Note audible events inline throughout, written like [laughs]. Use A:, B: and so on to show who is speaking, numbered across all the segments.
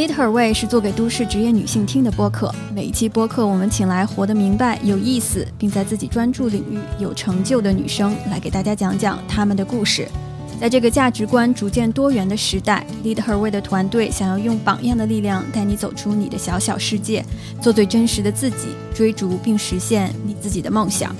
A: Lead Her Way 是做给都市职业女性听的播客。每一期播客，我们请来活得明白、有意思，并在自己专注领域有成就的女生，来给大家讲讲她们的故事。在这个价值观逐渐多元的时代，Lead Her Way 的团队想要用榜样的力量带你走出你的小小世界，做最真实的自己，追逐并实现你自己的梦想。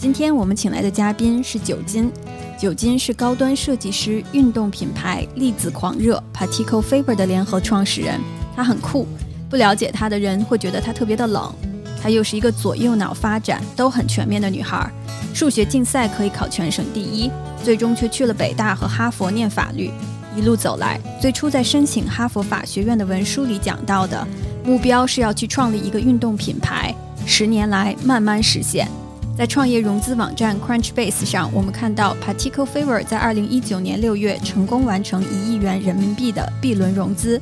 A: 今天我们请来的嘉宾是九金。九金是高端设计师、运动品牌粒子狂热 Particle Fever 的联合创始人。他很酷，不了解他的人会觉得他特别的冷。他又是一个左右脑发展都很全面的女孩，数学竞赛可以考全省第一，最终却去了北大和哈佛念法律。一路走来，最初在申请哈佛法学院的文书里讲到的目标是要去创立一个运动品牌，十年来慢慢实现。在创业融资网站 Crunchbase 上，我们看到 Particle Fever 在二零一九年六月成功完成一亿元人民币的 B 轮融资。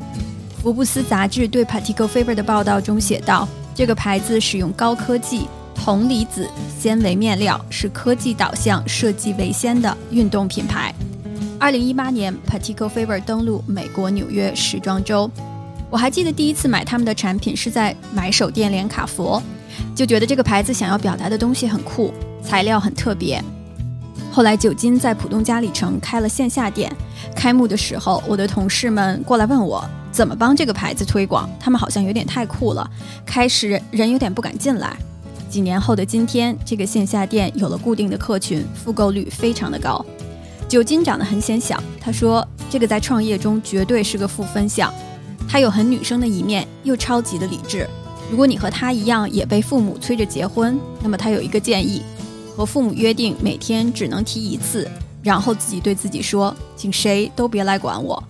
A: 福布斯杂志对 Particle Fever 的报道中写道：“这个牌子使用高科技铜离子纤维面料，是科技导向、设计为先的运动品牌。”二零一八年，Particle Fever 登陆美国纽约时装周。我还记得第一次买他们的产品是在买手店连卡佛。就觉得这个牌子想要表达的东西很酷，材料很特别。后来九金在浦东嘉里城开了线下店，开幕的时候，我的同事们过来问我怎么帮这个牌子推广，他们好像有点太酷了，开始人有点不敢进来。几年后的今天，这个线下店有了固定的客群，复购率非常的高。九金长得很显小，他说这个在创业中绝对是个负分项，他有很女生的一面，又超级的理智。如果你和他一样也被父母催着结婚，那么他有一个建议：和父母约定每天只能提一次，然后自己对自己说，请谁都别来管我。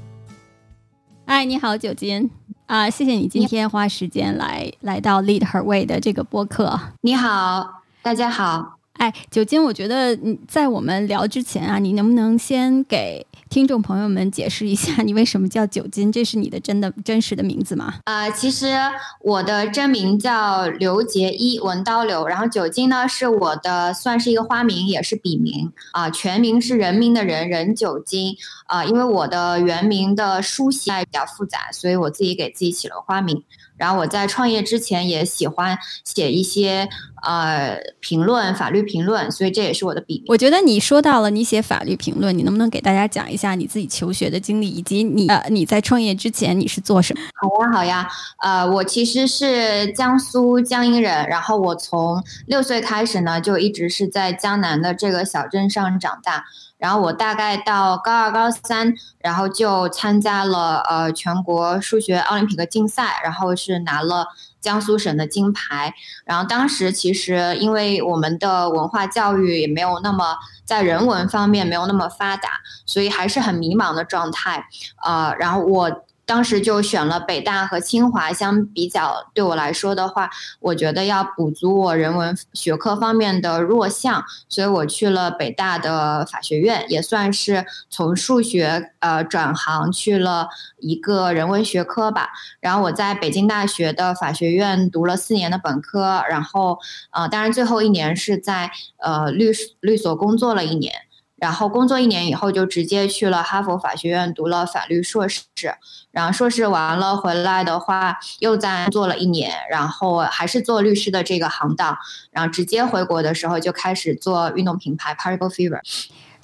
A: 嗨，你好，九金啊，谢谢你今天花时间来来到 Lead Her Way 的这个播客。
B: 你好，大家好。
A: 哎，九金，我觉得你在我们聊之前啊，你能不能先给？听众朋友们，解释一下，你为什么叫九金？这是你的真的真实的名字吗？
B: 啊，其实我的真名叫刘杰一，文刀刘。然后九金呢，是我的算是一个花名，也是笔名啊。全名是人民的人，任九金啊。因为我的原名的书写比较复杂，所以我自己给自己起了花名。然后我在创业之前也喜欢写一些呃评论，法律评论，所以这也是我的笔名。
A: 我觉得你说到了你写法律评论，你能不能给大家讲一下你自己求学的经历，以及你呃你在创业之前你是做什么？
B: 好呀好呀，呃我其实是江苏江阴人，然后我从六岁开始呢就一直是在江南的这个小镇上长大。然后我大概到高二、高三，然后就参加了呃全国数学奥林匹克竞赛，然后是拿了江苏省的金牌。然后当时其实因为我们的文化教育也没有那么在人文方面没有那么发达，所以还是很迷茫的状态。呃，然后我。当时就选了北大和清华，相比较对我来说的话，我觉得要补足我人文学科方面的弱项，所以我去了北大的法学院，也算是从数学呃转行去了一个人文学科吧。然后我在北京大学的法学院读了四年的本科，然后呃，当然最后一年是在呃律律所工作了一年。然后工作一年以后，就直接去了哈佛法学院读了法律硕士。然后硕士完了回来的话，又在做了一年，然后还是做律师的这个行当。然后直接回国的时候，就开始做运动品牌 Parable Fever。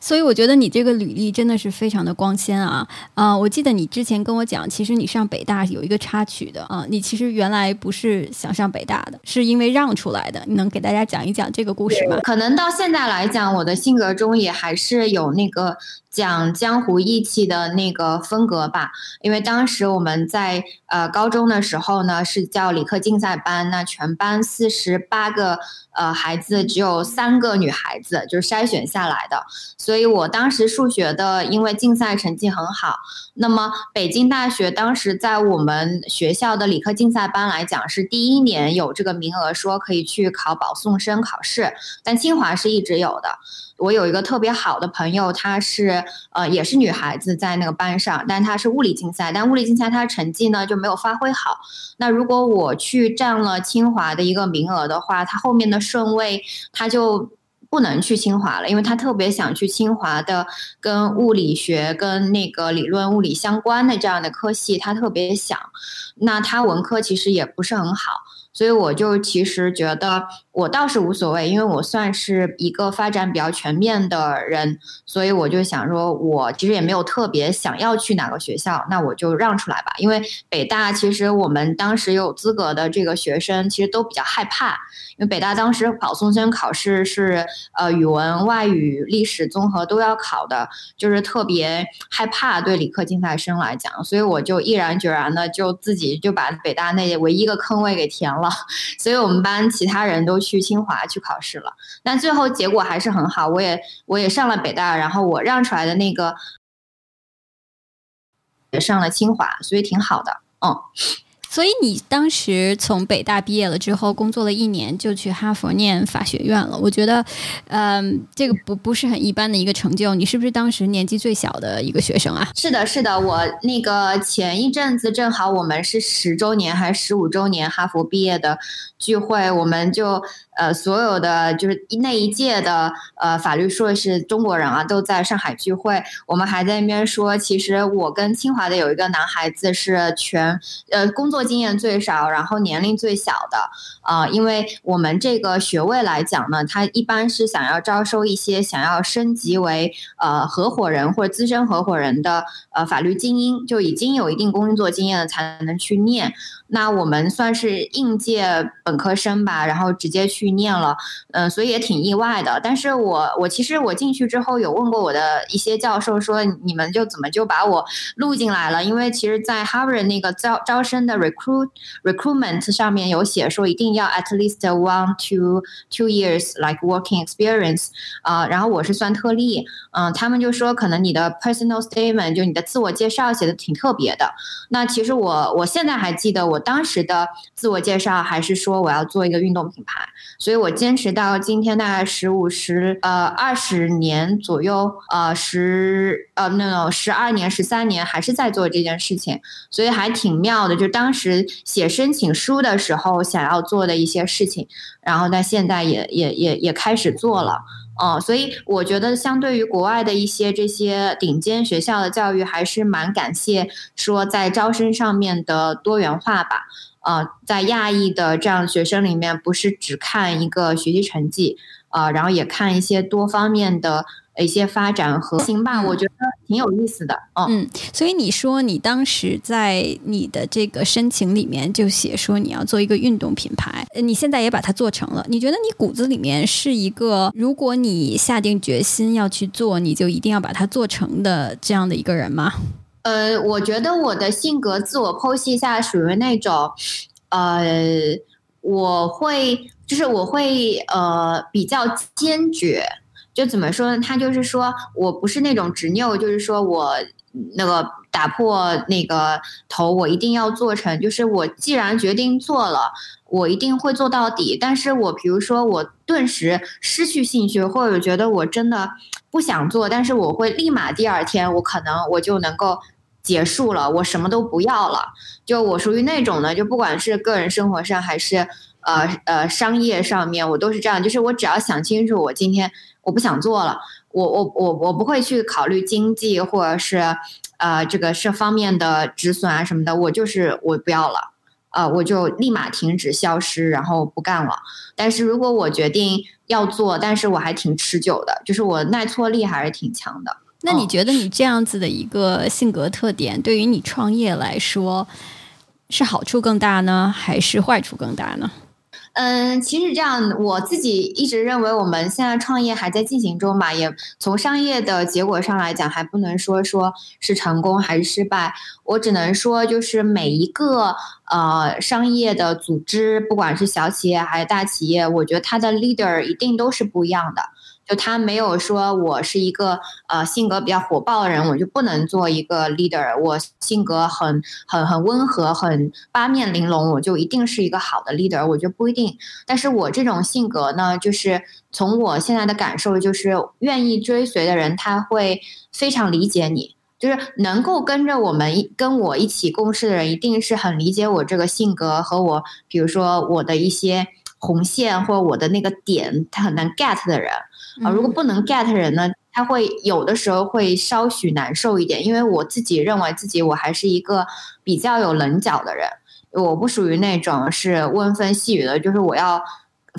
A: 所以我觉得你这个履历真的是非常的光鲜啊！啊，我记得你之前跟我讲，其实你上北大有一个插曲的啊，你其实原来不是想上北大的，是因为让出来的。你能给大家讲一讲这个故事吗？
B: 可能到现在来讲，我的性格中也还是有那个。讲江湖义气的那个风格吧，因为当时我们在呃高中的时候呢，是叫理科竞赛班，那全班四十八个呃孩子，只有三个女孩子，就是筛选下来的。所以我当时数学的，因为竞赛成绩很好，那么北京大学当时在我们学校的理科竞赛班来讲，是第一年有这个名额，说可以去考保送生考试，但清华是一直有的。我有一个特别好的朋友，她是呃也是女孩子在那个班上，但她是物理竞赛，但物理竞赛她的成绩呢就没有发挥好。那如果我去占了清华的一个名额的话，她后面的顺位她就。不能去清华了，因为他特别想去清华的跟物理学、跟那个理论物理相关的这样的科系，他特别想。那他文科其实也不是很好。所以我就其实觉得我倒是无所谓，因为我算是一个发展比较全面的人，所以我就想说，我其实也没有特别想要去哪个学校，那我就让出来吧。因为北大其实我们当时有资格的这个学生其实都比较害怕，因为北大当时保送生考试是呃语文、外语、历史综合都要考的，就是特别害怕对理科竞赛生来讲，所以我就毅然决然的就自己就把北大那唯一一个坑位给填了。所以我们班其他人都去清华去考试了，但最后结果还是很好，我也我也上了北大，然后我让出来的那个也上了清华，所以挺好的，嗯。
A: 所以你当时从北大毕业了之后，工作了一年就去哈佛念法学院了。我觉得，嗯，这个不不是很一般的一个成就。你是不是当时年纪最小的一个学生啊？
B: 是的，是的。我那个前一阵子正好我们是十周年还是十五周年哈佛毕业的聚会，我们就。呃，所有的就是那一届的呃法律硕士中国人啊，都在上海聚会。我们还在那边说，其实我跟清华的有一个男孩子是全呃工作经验最少，然后年龄最小的啊。因为我们这个学位来讲呢，他一般是想要招收一些想要升级为呃合伙人或者资深合伙人的呃法律精英，就已经有一定工作经验的才能去念。那我们算是应届本科生吧，然后直接去念了，嗯，所以也挺意外的。但是我我其实我进去之后有问过我的一些教授，说你们就怎么就把我录进来了？因为其实，在 Harvard 那个招招生的 recruit recruitment 上面有写说一定要 at least one to two years like working experience 啊，然后我是算特例，嗯，他们就说可能你的 personal statement 就你的自我介绍写的挺特别的。那其实我我现在还记得我。我当时的自我介绍还是说我要做一个运动品牌，所以我坚持到今天大概十五十呃二十年左右呃十呃那种十二年十三年还是在做这件事情，所以还挺妙的。就当时写申请书的时候想要做的一些事情，然后在现在也也也也开始做了。哦，所以我觉得相对于国外的一些这些顶尖学校的教育，还是蛮感谢说在招生上面的多元化吧。啊，在亚裔的这样学生里面，不是只看一个学习成绩，啊，然后也看一些多方面的。一些发展和行吧，我觉得挺有意思的。
A: 嗯，所以你说你当时在你的这个申请里面就写说你要做一个运动品牌，你现在也把它做成了。你觉得你骨子里面是一个，如果你下定决心要去做，你就一定要把它做成的这样的一个人吗？
B: 呃，我觉得我的性格自我剖析一下，属于那种，呃，我会就是我会呃比较坚决。就怎么说呢？他就是说我不是那种执拗，就是说我那个打破那个头，我一定要做成。就是我既然决定做了，我一定会做到底。但是我比如说我顿时失去兴趣，或者觉得我真的不想做，但是我会立马第二天，我可能我就能够结束了，我什么都不要了。就我属于那种呢，就不管是个人生活上还是呃呃商业上面，我都是这样。就是我只要想清楚，我今天。我不想做了，我我我我不会去考虑经济或者是，呃，这个这方面的止损啊什么的，我就是我不要了，呃，我就立马停止消失，然后不干了。但是如果我决定要做，但是我还挺持久的，就是我耐挫力还是挺强的。
A: 那你觉得你这样子的一个性格特点，对于你创业来说，是好处更大呢，还是坏处更大呢？
B: 嗯，其实这样，我自己一直认为我们现在创业还在进行中吧，也从商业的结果上来讲，还不能说说是成功还是失败，我只能说就是每一个呃商业的组织，不管是小企业还是大企业，我觉得它的 leader 一定都是不一样的。就他没有说我是一个呃性格比较火爆的人，我就不能做一个 leader。我性格很很很温和，很八面玲珑，我就一定是一个好的 leader。我觉得不一定。但是我这种性格呢，就是从我现在的感受，就是愿意追随的人，他会非常理解你。就是能够跟着我们跟我一起共事的人，一定是很理解我这个性格和我，比如说我的一些。红线或我的那个点，他很难 get 的人啊。如果不能 get 人呢，他会有的时候会稍许难受一点，因为我自己认为自己我还是一个比较有棱角的人，我不属于那种是温风细雨的，就是我要。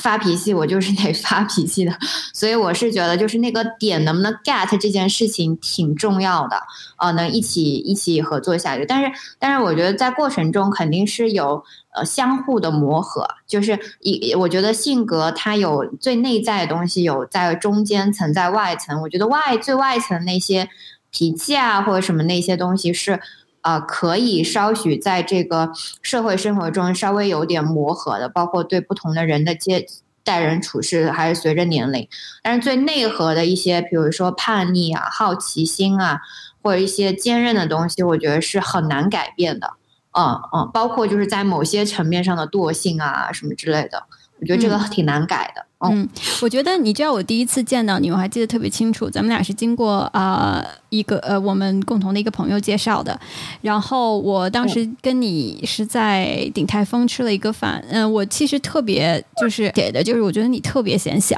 B: 发脾气，我就是得 [laughs] 发脾气的，所以我是觉得，就是那个点能不能 get 这件事情挺重要的，呃，能一起一起合作下去。但是，但是我觉得在过程中肯定是有呃相互的磨合，就是一我觉得性格它有最内在的东西，有在中间层，在外层。我觉得外最外层那些脾气啊或者什么那些东西是。啊，可以稍许在这个社会生活中稍微有点磨合的，包括对不同的人的接待人处事，还是随着年龄。但是最内核的一些，比如说叛逆啊、好奇心啊，或者一些坚韧的东西，我觉得是很难改变的。嗯嗯，包括就是在某些层面上的惰性啊什么之类的，我觉得这个挺难改的。
A: 嗯，我觉得你知道我第一次见到你，我还记得特别清楚。咱们俩是经过啊一个呃我们共同的一个朋友介绍的，然后我当时跟你是在鼎泰丰吃了一个饭。嗯，我其实特别就是给的就是我觉得你特别显小，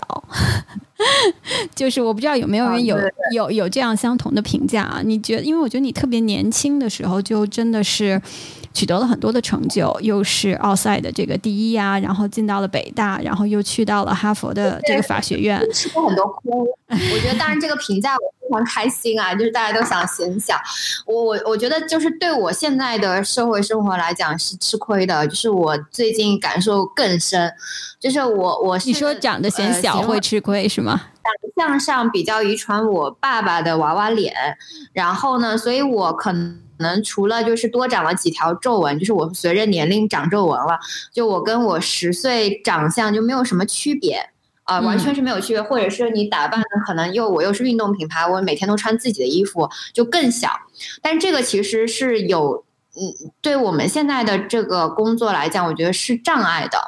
A: [laughs] 就是我不知道有没有人有有有这样相同的评价啊？你觉得？因为我觉得你特别年轻的时候就真的是。取得了很多的成就，又是奥赛的这个第一呀，然后进到了北大，然后又去到了哈佛的这个法学院，
B: 吃过很多亏。我觉得当然这个评价我非常开心啊，就是大家都想显小。我我我觉得就是对我现在的社会生活来讲是吃亏的，就是我最近感受更深，就是我我
A: 你说长得显小会吃亏是吗？
B: 长相上比较遗传我爸爸的娃娃脸，然后呢，所以我可能。可能除了就是多长了几条皱纹，就是我随着年龄长皱纹了，就我跟我十岁长相就没有什么区别啊，完全是没有区别。或者是你打扮的可能又我又是运动品牌，我每天都穿自己的衣服，就更小。但这个其实是有。嗯，对我们现在的这个工作来讲，我觉得是障碍的。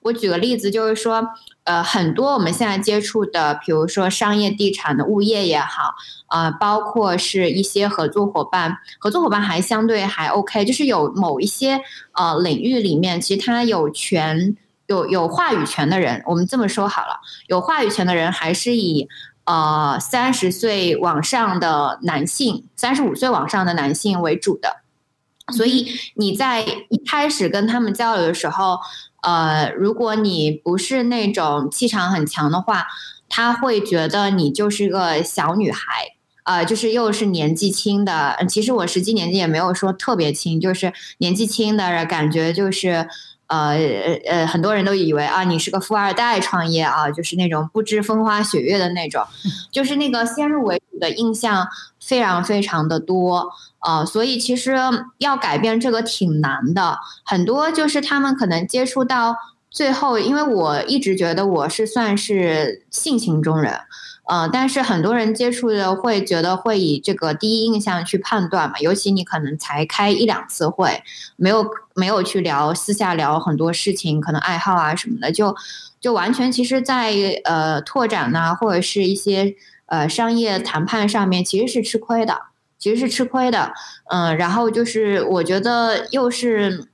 B: 我举个例子，就是说，呃，很多我们现在接触的，比如说商业地产的物业也好，啊，包括是一些合作伙伴，合作伙伴还相对还 OK，就是有某一些呃领域里面，其实他有权有有话语权的人，我们这么说好了，有话语权的人还是以呃三十岁往上的男性，三十五岁往上的男性为主的。所以你在一开始跟他们交流的时候，呃，如果你不是那种气场很强的话，他会觉得你就是个小女孩，呃，就是又是年纪轻的。其实我实际年纪也没有说特别轻，就是年纪轻的感觉就是。呃呃很多人都以为啊，你是个富二代创业啊，就是那种不知风花雪月的那种，就是那个先入为主的印象非常非常的多啊，所以其实要改变这个挺难的，很多就是他们可能接触到最后，因为我一直觉得我是算是性情中人。呃，但是很多人接触的会觉得会以这个第一印象去判断嘛，尤其你可能才开一两次会，没有没有去聊私下聊很多事情，可能爱好啊什么的，就就完全其实，在呃拓展呐或者是一些呃商业谈判上面其实是吃亏的，其实是吃亏的，嗯，然后就是我觉得又是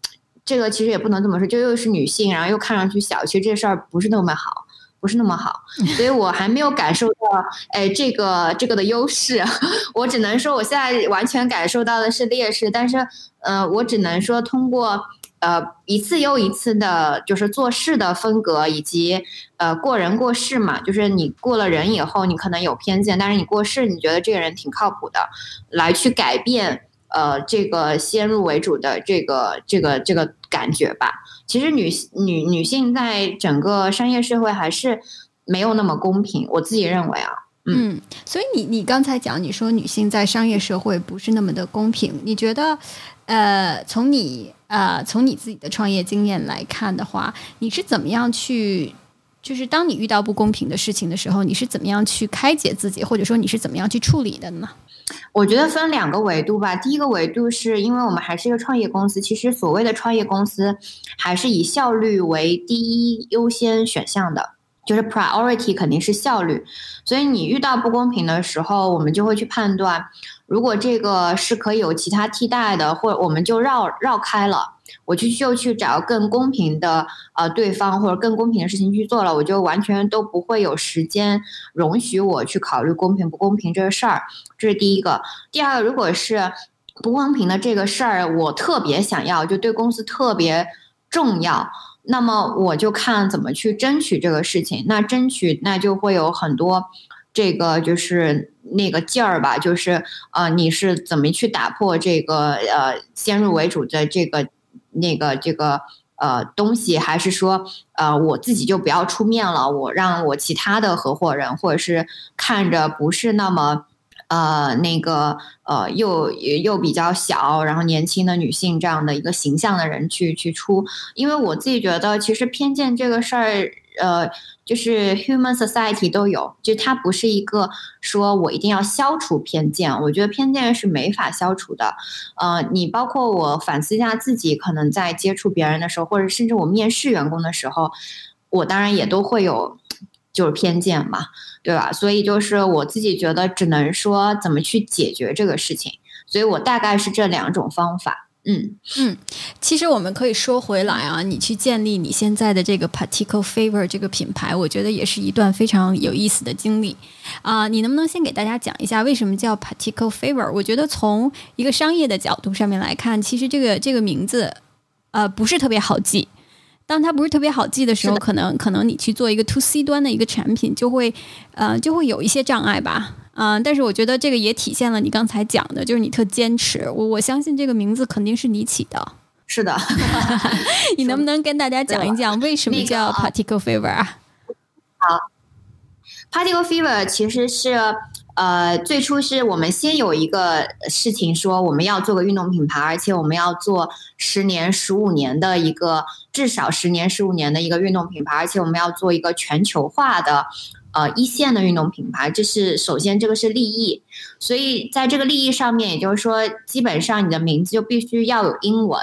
B: 这个其实也不能这么说，就又是女性，然后又看上去小，其实这事儿不是那么好。不是那么好，所以我还没有感受到，哎，这个这个的优势，[laughs] 我只能说我现在完全感受到的是劣势。但是，呃，我只能说通过呃一次又一次的，就是做事的风格，以及呃过人过事嘛，就是你过了人以后，你可能有偏见，但是你过事，你觉得这个人挺靠谱的，来去改变呃这个先入为主的这个这个这个感觉吧。其实女女女性在整个商业社会还是没有那么公平，我自己认为啊，
A: 嗯，所以你你刚才讲，你说女性在商业社会不是那么的公平，你觉得，呃，从你呃从你自己的创业经验来看的话，你是怎么样去，就是当你遇到不公平的事情的时候，你是怎么样去开解自己，或者说你是怎么样去处理的呢？
B: 我觉得分两个维度吧。第一个维度是因为我们还是一个创业公司，其实所谓的创业公司还是以效率为第一优先选项的，就是 priority 肯定是效率。所以你遇到不公平的时候，我们就会去判断，如果这个是可以有其他替代的，或者我们就绕绕开了。我就就去找更公平的呃对方或者更公平的事情去做了，我就完全都不会有时间容许我去考虑公平不公平这个事儿。这是第一个。第二个，如果是不公平的这个事儿，我特别想要，就对公司特别重要。那么我就看怎么去争取这个事情。那争取那就会有很多，这个就是那个劲儿吧，就是呃，你是怎么去打破这个呃先入为主的这个那个这个呃东西，还是说呃我自己就不要出面了，我让我其他的合伙人或者是看着不是那么。呃，那个呃，又又比较小，然后年轻的女性这样的一个形象的人去去出，因为我自己觉得，其实偏见这个事儿，呃，就是 human society 都有，就它不是一个说我一定要消除偏见，我觉得偏见是没法消除的。呃，你包括我反思一下自己，可能在接触别人的时候，或者甚至我面试员工的时候，我当然也都会有。就是偏见嘛，对吧？所以就是我自己觉得，只能说怎么去解决这个事情。所以我大概是这两种方法。嗯
A: 嗯，其实我们可以说回来啊，你去建立你现在的这个 Particle Favor 这个品牌，我觉得也是一段非常有意思的经历啊。你能不能先给大家讲一下为什么叫 Particle Favor？我觉得从一个商业的角度上面来看，其实这个这个名字呃不是特别好记。当它不是特别好记的时候，可能可能你去做一个 to C 端的一个产品，就会呃就会有一些障碍吧，嗯，但是我觉得这个也体现了你刚才讲的，就是你特坚持。我我相信这个名字肯定是你起的，
B: 是的。[laughs] [laughs]
A: 你能不能跟大家讲一讲为什么叫 Particle Fever 啊？
B: 好，Particle Fever 其实是。呃，最初是我们先有一个事情说，我们要做个运动品牌，而且我们要做十年、十五年的一个，至少十年、十五年的一个运动品牌，而且我们要做一个全球化的，呃，一线的运动品牌。这是首先，这个是利益。所以在这个利益上面，也就是说，基本上你的名字就必须要有英文。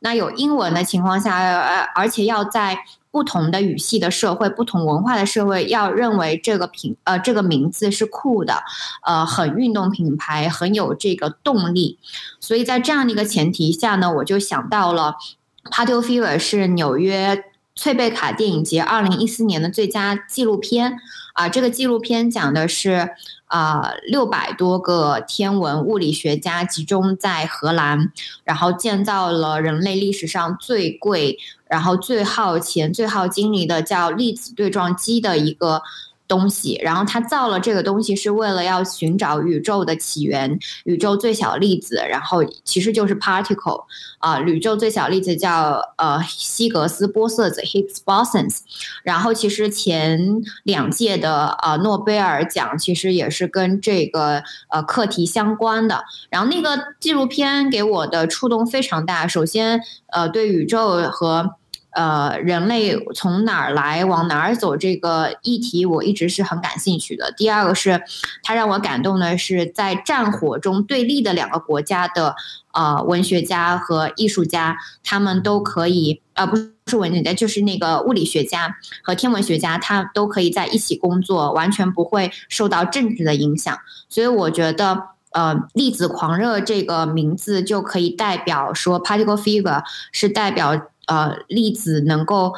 B: 那有英文的情况下，而而且要在。不同的语系的社会，不同文化的社会，要认为这个品呃这个名字是酷的，呃很运动品牌，很有这个动力。所以在这样的一个前提下呢，我就想到了《Party Fever》是纽约翠贝卡电影节二零一四年的最佳纪录片啊。这个纪录片讲的是啊六百多个天文物理学家集中在荷兰，然后建造了人类历史上最贵。然后最耗钱、最耗精力的叫粒子对撞机的一个东西，然后他造了这个东西是为了要寻找宇宙的起源，宇宙最小粒子，然后其实就是 particle 啊，宇宙最小粒子叫呃希格斯玻色子 Higgs bosons，然后其实前两届的呃诺贝尔奖其实也是跟这个呃课题相关的，然后那个纪录片给我的触动非常大，首先呃对宇宙和呃，人类从哪儿来，往哪儿走这个议题，我一直是很感兴趣的。第二个是，它让我感动的是，在战火中对立的两个国家的呃文学家和艺术家，他们都可以，呃，不是文学家，就是那个物理学家和天文学家，他都可以在一起工作，完全不会受到政治的影响。所以我觉得，呃，粒子狂热这个名字就可以代表说，particle fever 是代表。呃，粒子能够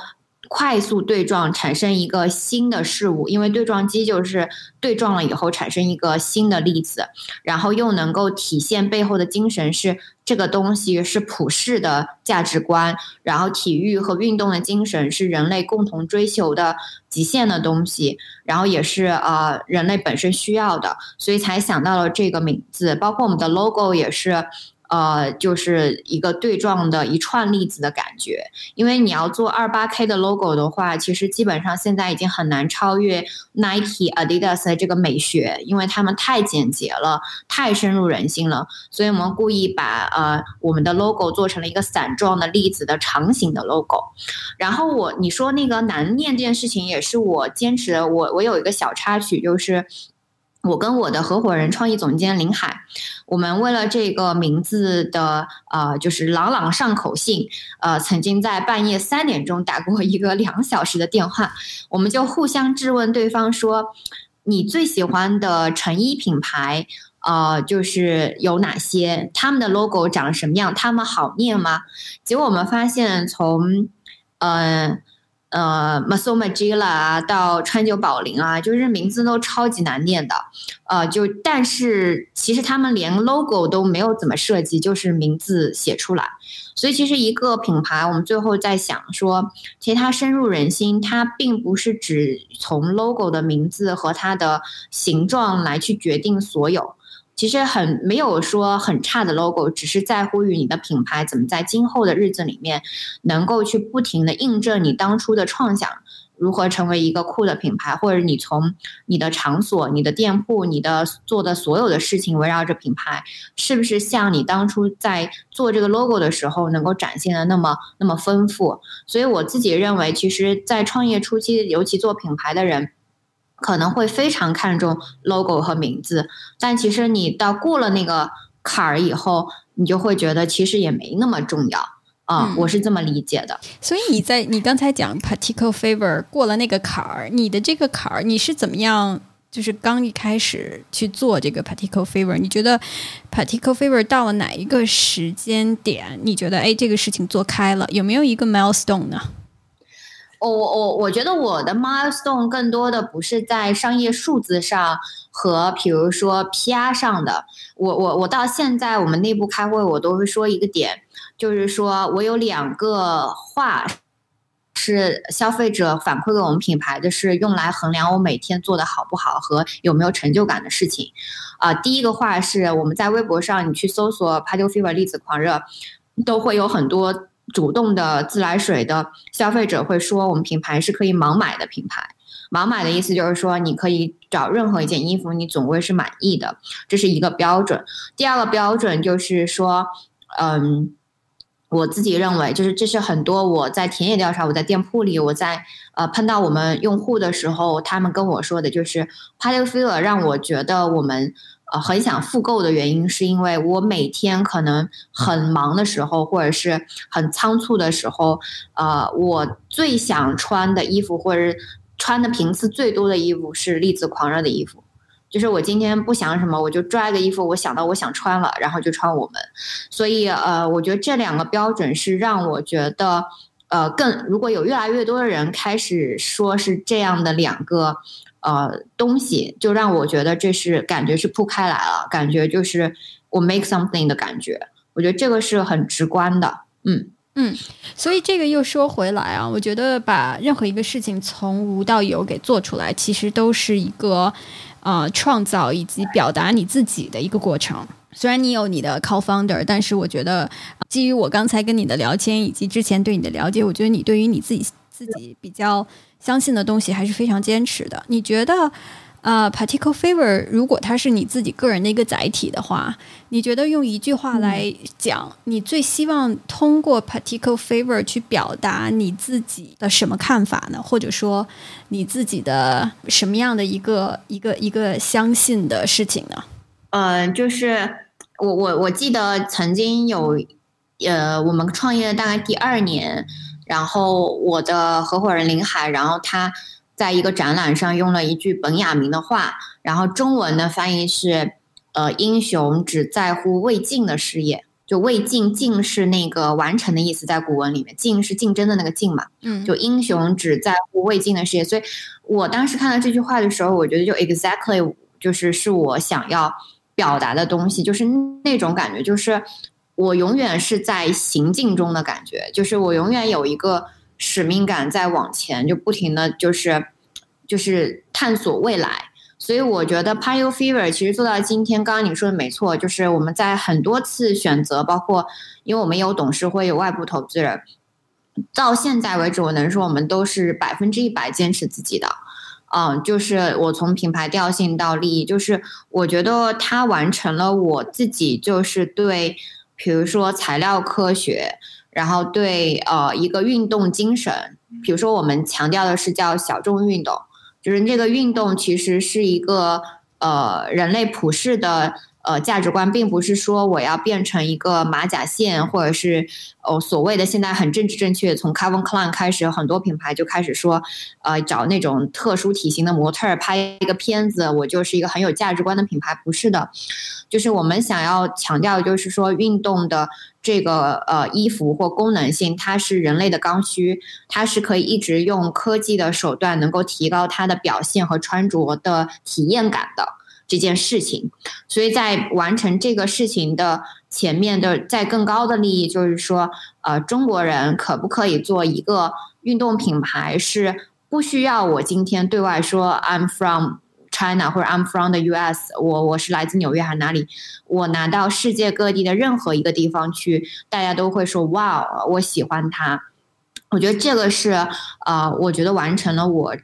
B: 快速对撞，产生一个新的事物，因为对撞机就是对撞了以后产生一个新的粒子，然后又能够体现背后的精神是这个东西是普世的价值观，然后体育和运动的精神是人类共同追求的极限的东西，然后也是呃人类本身需要的，所以才想到了这个名字，包括我们的 logo 也是。呃，就是一个对撞的一串粒子的感觉，因为你要做二八 K 的 logo 的话，其实基本上现在已经很难超越 Nike、Adidas 的这个美学，因为他们太简洁了，太深入人心了。所以我们故意把呃我们的 logo 做成了一个伞状的粒子的长形的 logo。然后我你说那个难念这件事情，也是我坚持。我我有一个小插曲，就是。我跟我的合伙人、创意总监林海，我们为了这个名字的呃，就是朗朗上口性，呃，曾经在半夜三点钟打过一个两小时的电话，我们就互相质问对方说：“你最喜欢的成衣品牌，呃，就是有哪些，他们的 logo 长什么样，他们好念吗？结果我们发现，从呃呃 m a s o m a g i l a 啊到川久保玲啊，就是名字都超级难念的，呃，就但是其实他们连 logo 都没有怎么设计，就是名字写出来。所以其实一个品牌，我们最后在想说，其实它深入人心，它并不是只从 logo 的名字和它的形状来去决定所有。其实很没有说很差的 logo，只是在乎于你的品牌怎么在今后的日子里面，能够去不停的印证你当初的创想。如何成为一个酷的品牌，或者你从你的场所、你的店铺、你的做的所有的事情围绕着品牌，是不是像你当初在做这个 logo 的时候能够展现的那么那么丰富？所以我自己认为，其实，在创业初期，尤其做品牌的人，可能会非常看重 logo 和名字，但其实你到过了那个坎儿以后，你就会觉得其实也没那么重要。啊，我是这么理解的。
A: 所以你在你刚才讲 particular favor 过了那个坎儿，你的这个坎儿你是怎么样？就是刚一开始去做这个 particular favor，你觉得 particular favor 到了哪一个时间点？你觉得哎，这个事情做开了，有没有一个 milestone 呢？
B: 我我我我觉得我的 milestone 更多的不是在商业数字上和比如说 PR 上的。我我我到现在我们内部开会，我都会说一个点。就是说，我有两个话是消费者反馈给我们品牌的是用来衡量我每天做的好不好和有没有成就感的事情。啊，第一个话是我们在微博上，你去搜索 p a d o Fever 粒子狂热，都会有很多主动的自来水的消费者会说，我们品牌是可以盲买的品牌。盲买的意思就是说，你可以找任何一件衣服，你总归是满意的，这是一个标准。第二个标准就是说，嗯。我自己认为，就是这是很多我在田野调查，我在店铺里，我在呃碰到我们用户的时候，他们跟我说的，就是 Party Feel 让我觉得我们呃很想复购的原因，是因为我每天可能很忙的时候，或者是很仓促的时候，呃，我最想穿的衣服或者是穿的频次最多的衣服是粒子狂热的衣服。就是我今天不想什么，我就抓一个衣服，我想到我想穿了，然后就穿我们。所以呃，我觉得这两个标准是让我觉得呃更，如果有越来越多的人开始说是这样的两个呃东西，就让我觉得这是感觉是铺开来了，感觉就是我 make something 的感觉。我觉得这个是很直观的，嗯
A: 嗯。所以这个又说回来啊，我觉得把任何一个事情从无到有给做出来，其实都是一个。啊，创造以及表达你自己的一个过程。虽然你有你的 co-founder，但是我觉得，基于我刚才跟你的聊天以及之前对你的了解，我觉得你对于你自己自己比较相信的东西还是非常坚持的。你觉得？呃，particular favor，如果它是你自己个人的一个载体的话，你觉得用一句话来讲，你最希望通过 particular favor 去表达你自己的什么看法呢？或者说你自己的什么样的一个一个一个相信的事情呢？
B: 呃，就是我我我记得曾经有，呃，我们创业大概第二年，然后我的合伙人林海，然后他。在一个展览上用了一句本雅明的话，然后中文的翻译是：呃，英雄只在乎未尽的事业。就未尽，尽是那个完成的意思，在古文里面，尽是竞争的那个竞嘛。嗯，就英雄只在乎未尽的事业。所以我当时看到这句话的时候，我觉得就 exactly 就是是我想要表达的东西，就是那种感觉，就是我永远是在行进中的感觉，就是我永远有一个。使命感在往前，就不停的就是，就是探索未来。所以我觉得 p a y o Fever 其实做到今天，刚刚你说的没错，就是我们在很多次选择，包括因为我们有董事会，有外部投资人，到现在为止，我能说我们都是百分之一百坚持自己的。嗯，就是我从品牌调性到利益，就是我觉得它完成了我自己，就是对，比如说材料科学。然后对呃一个运动精神，比如说我们强调的是叫小众运动，就是这个运动其实是一个呃人类普世的呃价值观，并不是说我要变成一个马甲线，或者是哦所谓的现在很政治正确，从 Calvin Klein 开始，很多品牌就开始说，呃找那种特殊体型的模特拍一个片子，我就是一个很有价值观的品牌，不是的，就是我们想要强调，就是说运动的这个呃衣服或功能性，它是人类的刚需，它是可以一直用科技的手段能够提高它的表现和穿着的体验感的。这件事情，所以在完成这个事情的前面的，在更高的利益就是说，呃，中国人可不可以做一个运动品牌，是不需要我今天对外说 I'm from China 或者 I'm from the US，我我是来自纽约还是哪里，我拿到世界各地的任何一个地方去，大家都会说哇，我喜欢它。我觉得这个是，呃，我觉得完成了我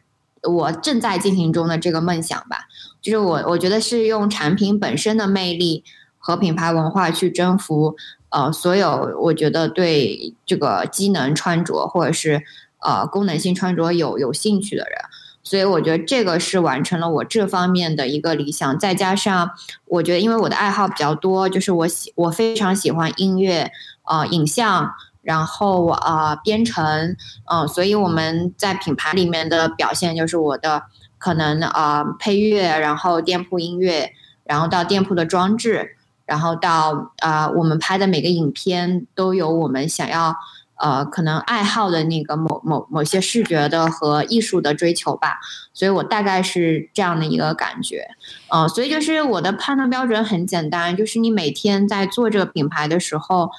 B: 我正在进行中的这个梦想吧。就是我，我觉得是用产品本身的魅力和品牌文化去征服，呃，所有我觉得对这个机能穿着或者是呃功能性穿着有有兴趣的人，所以我觉得这个是完成了我这方面的一个理想。再加上我觉得，因为我的爱好比较多，就是我喜我非常喜欢音乐，呃，影像，然后呃编程，嗯，所以我们在品牌里面的表现就是我的。可能啊，配乐，然后店铺音乐，然后到店铺的装置，然后到啊，我们拍的每个影片都有我们想要呃，可能爱好的那个某某某些视觉的和艺术的追求吧。所以我大概是这样的一个感觉，嗯，所以就是我的判断标准很简单，就是你每天在做这个品牌的时候，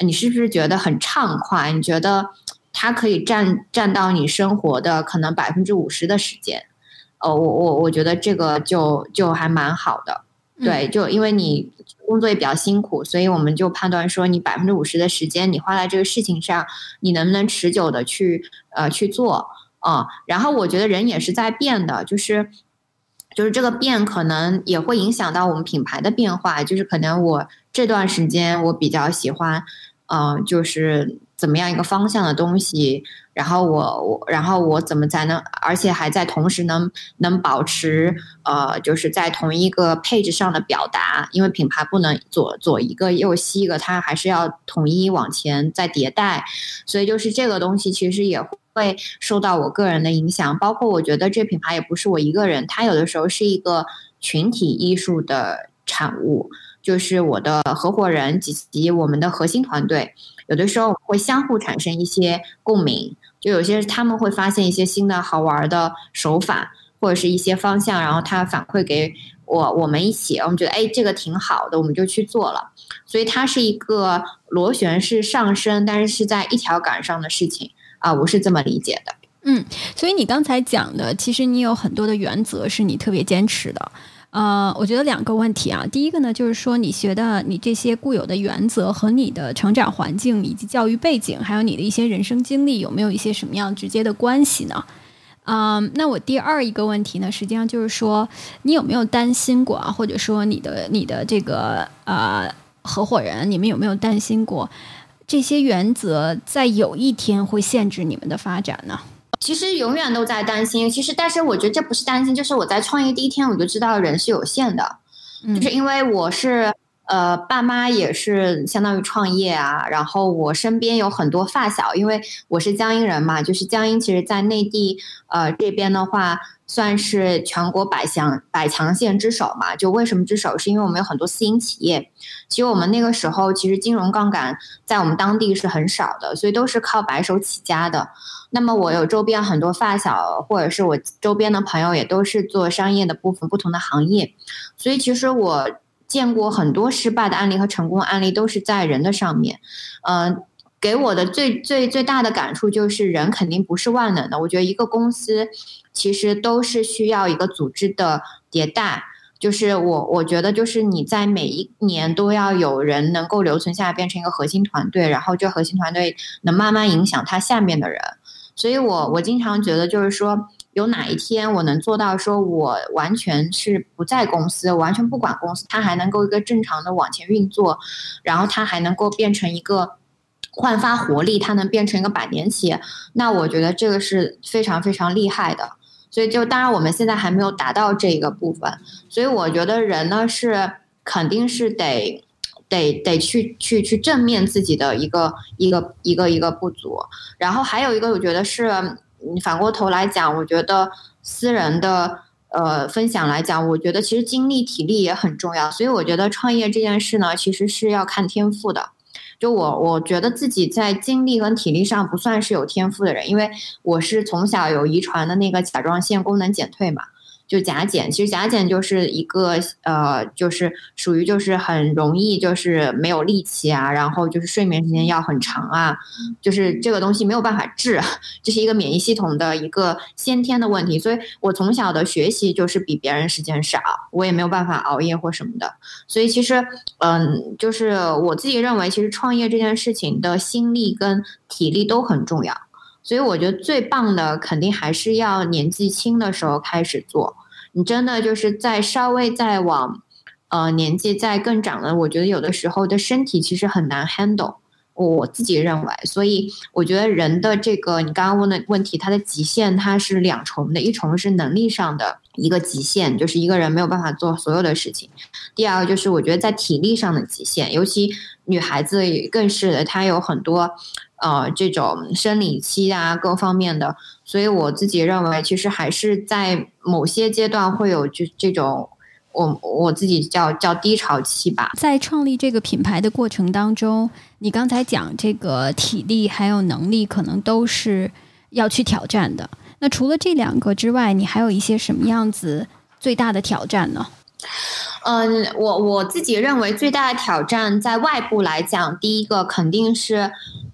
B: 你是不是觉得很畅快？你觉得它可以占占到你生活的可能百分之五十的时间？哦，我我我觉得这个就就还蛮好的，对，就因为你工作也比较辛苦，所以我们就判断说，你百分之五十的时间你花在这个事情上，你能不能持久的去呃去做啊？然后我觉得人也是在变的，就是就是这个变可能也会影响到我们品牌的变化，就是可能我这段时间我比较喜欢，嗯，就是怎么样一个方向的东西。然后我我然后我怎么才能，而且还在同时能能保持呃，就是在同一个配置上的表达，因为品牌不能左左一个右西一个，它还是要统一往前再迭代，所以就是这个东西其实也会受到我个人的影响，包括我觉得这品牌也不是我一个人，它有的时候是一个群体艺术的产物，就是我的合伙人及及我们的核心团队，有的时候会相互产生一些共鸣。就有些他们会发现一些新的好玩的手法，或者是一些方向，然后他反馈给我，我们一起，我们觉得哎，这个挺好的，我们就去做了。所以它是一个螺旋式上升，但是是在一条杆上的事情啊，我是这么理解的。
A: 嗯，所以你刚才讲的，其实你有很多的原则是你特别坚持的。呃，我觉得两个问题啊。第一个呢，就是说你学的你这些固有的原则和你的成长环境以及教育背景，还有你的一些人生经历，有没有一些什么样直接的关系呢？嗯，那我第二一个问题呢，实际上就是说，你有没有担心过啊？或者说你的你的这个呃合伙人，你们有没有担心过这些原则在有一天会限制你们的发展呢？
B: 其实永远都在担心，其实但是我觉得这不是担心，就是我在创业第一天我就知道人是有限的，就是因为我是呃爸妈也是相当于创业啊，然后我身边有很多发小，因为我是江阴人嘛，就是江阴其实在内地呃这边的话算是全国百强百强县之首嘛，就为什么之首？是因为我们有很多私营企业，其实我们那个时候其实金融杠杆在我们当地是很少的，所以都是靠白手起家的。那么我有周边很多发小，或者是我周边的朋友，也都是做商业的部分不同的行业，所以其实我见过很多失败的案例和成功案例，都是在人的上面。嗯，给我的最最最大的感触就是人肯定不是万能的。我觉得一个公司其实都是需要一个组织的迭代，就是我我觉得就是你在每一年都要有人能够留存下来，变成一个核心团队，然后这核心团队能慢慢影响他下面的人。所以，我我经常觉得，就是说，有哪一天我能做到，说我完全是不在公司，完全不管公司，它还能够一个正常的往前运作，然后它还能够变成一个焕发活力，它能变成一个百年企业，那我觉得这个是非常非常厉害的。所以，就当然我们现在还没有达到这一个部分，所以我觉得人呢是肯定是得得得去去去正面自己的一个一个一个一个不足。然后还有一个，我觉得是你反过头来讲，我觉得私人的呃分享来讲，我觉得其实精力体力也很重要。所以我觉得创业这件事呢，其实是要看天赋的。就我，我觉得自己在精力跟体力上不算是有天赋的人，因为我是从小有遗传的那个甲状腺功能减退嘛。就甲减，其实甲减就是一个呃，就是属于就是很容易就是没有力气啊，然后就是睡眠时间要很长啊，就是这个东西没有办法治，[laughs] 这是一个免疫系统的一个先天的问题。所以我从小的学习就是比别人时间少，我也没有办法熬夜或什么的。所以其实嗯，就是我自己认为，其实创业这件事情的心力跟体力都很重要。所以我觉得最棒的肯定还是要年纪轻的时候开始做。你真的就是在稍微再往，呃，年纪再更长了，我觉得有的时候的身体其实很难 handle。我自己认为，所以我觉得人的这个你刚刚问的问题，它的极限它是两重的，一重是能力上的一个极限，就是一个人没有办法做所有的事情；第二个就是我觉得在体力上的极限，尤其女孩子更是的，她有很多。呃，这种生理期啊，各方面的，所以我自己认为，其实还是在某些阶段会有就这种，我我自己叫叫低潮期吧。
A: 在创立这个品牌的过程当中，你刚才讲这个体力还有能力，可能都是要去挑战的。那除了这两个之外，你还有一些什么样子最大的挑战呢？
B: 嗯，我我自己认为最大的挑战在外部来讲，第一个肯定是。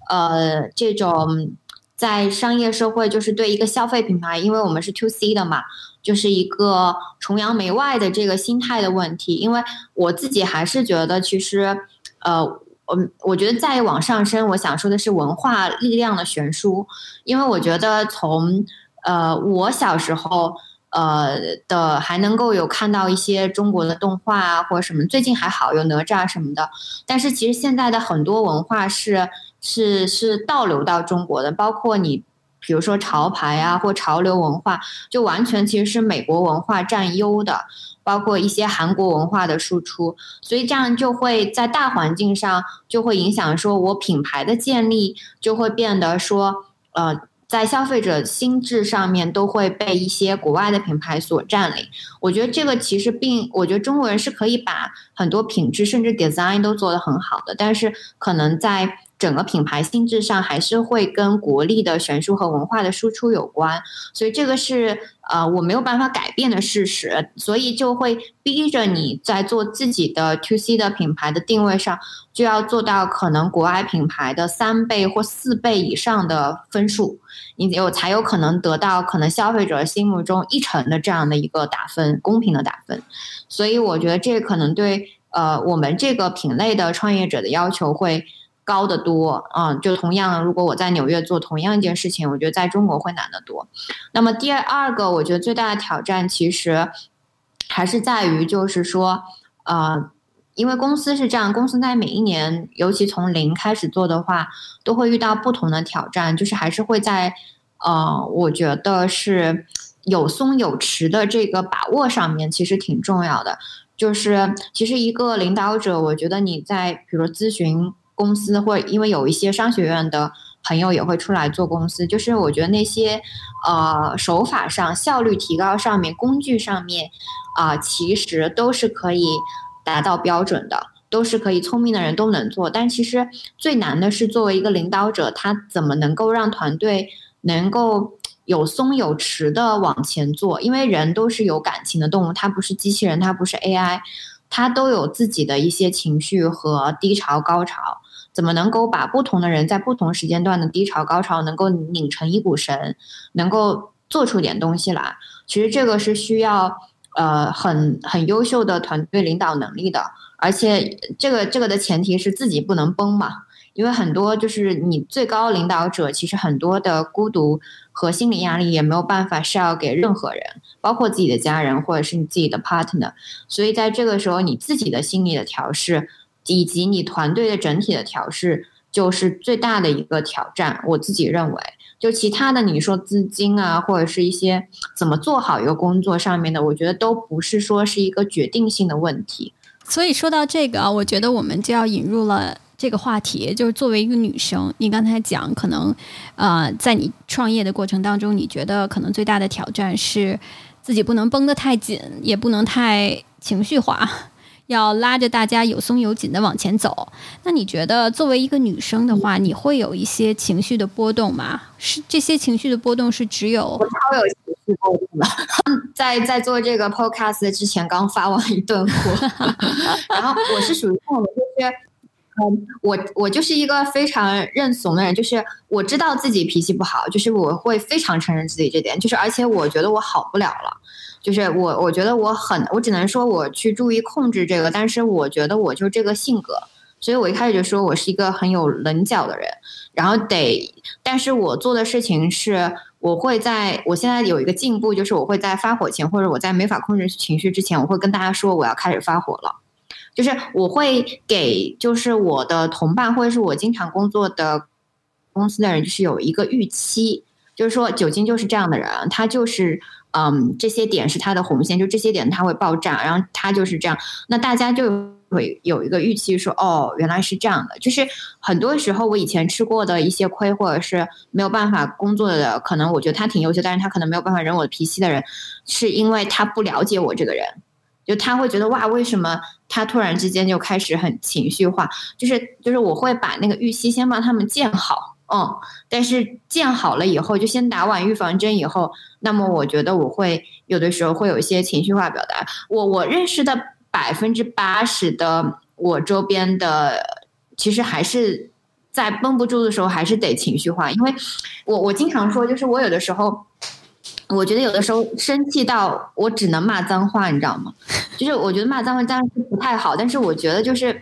B: 呃，这种在商业社会，就是对一个消费品牌，因为我们是 to C 的嘛，就是一个崇洋媚外的这个心态的问题。因为我自己还是觉得，其实，呃，我我觉得再往上升，我想说的是文化力量的悬殊。因为我觉得从呃我小时候呃的还能够有看到一些中国的动画啊或者什么，最近还好有哪吒什么的，但是其实现在的很多文化是。是是倒流到中国的，包括你，比如说潮牌啊，或潮流文化，就完全其实是美国文化占优的，包括一些韩国文化的输出，所以这样就会在大环境上就会影响，说我品牌的建立就会变得说，呃，在消费者心智上面都会被一些国外的品牌所占领。我觉得这个其实并，我觉得中国人是可以把很多品质甚至 design 都做得很好的，但是可能在整个品牌性质上还是会跟国力的悬殊和文化的输出有关，所以这个是呃我没有办法改变的事实，所以就会逼着你在做自己的 to C 的品牌的定位上，就要做到可能国外品牌的三倍或四倍以上的分数，你有才有可能得到可能消费者心目中一成的这样的一个打分，公平的打分。所以我觉得这可能对呃我们这个品类的创业者的要求会。高得多啊！就同样，如果我在纽约做同样一件事情，我觉得在中国会难得多。那么第二个，我觉得最大的挑战其实还是在于，就是说，呃，因为公司是这样，公司在每一年，尤其从零开始做的话，都会遇到不同的挑战，就是还是会在，呃，我觉得是有松有弛的这个把握上面，其实挺重要的。就是其实一个领导者，我觉得你在比如咨询。公司或因为有一些商学院的朋友也会出来做公司，就是我觉得那些呃手法上效率提高上面工具上面啊，其实都是可以达到标准的，都是可以聪明的人都能做。但其实最难的是作为一个领导者，他怎么能够让团队能够有松有弛的往前做？因为人都是有感情的动物，他不是机器人，他不是 AI，他都有自己的一些情绪和低潮高潮。怎么能够把不同的人在不同时间段的低潮高潮能够拧成一股绳，能够做出点东西来？其实这个是需要呃很很优秀的团队领导能力的，而且这个这个的前提是自己不能崩嘛。因为很多就是你最高领导者，其实很多的孤独和心理压力也没有办法 share 给任何人，包括自己的家人或者是你自己的 partner。所以在这个时候，你自己的心理的调试。以及你团队的整体的调试，就是最大的一个挑战。我自己认为，就其他的你说资金啊，或者是一些怎么做好一个工作上面的，我觉得都不是说是一个决定性的问题。
A: 所以说到这个啊，我觉得我们就要引入了这个话题，就是作为一个女生，你刚才讲可能，呃，在你创业的过程当中，你觉得可能最大的挑战是自己不能绷得太紧，也不能太情绪化。要拉着大家有松有紧的往前走。那你觉得作为一个女生的话，你会有一些情绪的波动吗？是这些情绪的波动是只有
B: 我超有情绪波动的。[laughs] 在在做这个 podcast 之前，刚发完一顿火，[laughs] 然后我是属于那种就是，嗯，我我就是一个非常认怂的人，就是我知道自己脾气不好，就是我会非常承认自己这点，就是而且我觉得我好不了了。就是我，我觉得我很，我只能说我去注意控制这个，但是我觉得我就这个性格，所以我一开始就说我是一个很有棱角的人，然后得，但是我做的事情是，我会在我现在有一个进步，就是我会在发火前或者我在没法控制情绪之前，我会跟大家说我要开始发火了，就是我会给就是我的同伴或者是我经常工作的公司的人，就是有一个预期，就是说酒精就是这样的人，他就是。嗯，这些点是它的红线，就这些点它会爆炸，然后它就是这样。那大家就会有一个预期，说哦，原来是这样的。就是很多时候我以前吃过的一些亏，或者是没有办法工作的，可能我觉得他挺优秀，但是他可能没有办法忍我的脾气的人，是因为他不了解我这个人，就他会觉得哇，为什么他突然之间就开始很情绪化？就是就是我会把那个预期先帮他们建好。嗯，但是建好了以后，就先打完预防针以后，那么我觉得我会有的时候会有一些情绪化表达。我我认识的百分之八十的我周边的，其实还是在绷不住的时候，还是得情绪化。因为我我经常说，就是我有的时候，我觉得有的时候生气到我只能骂脏话，你知道吗？就是我觉得骂脏话当然是不太好，但是我觉得就是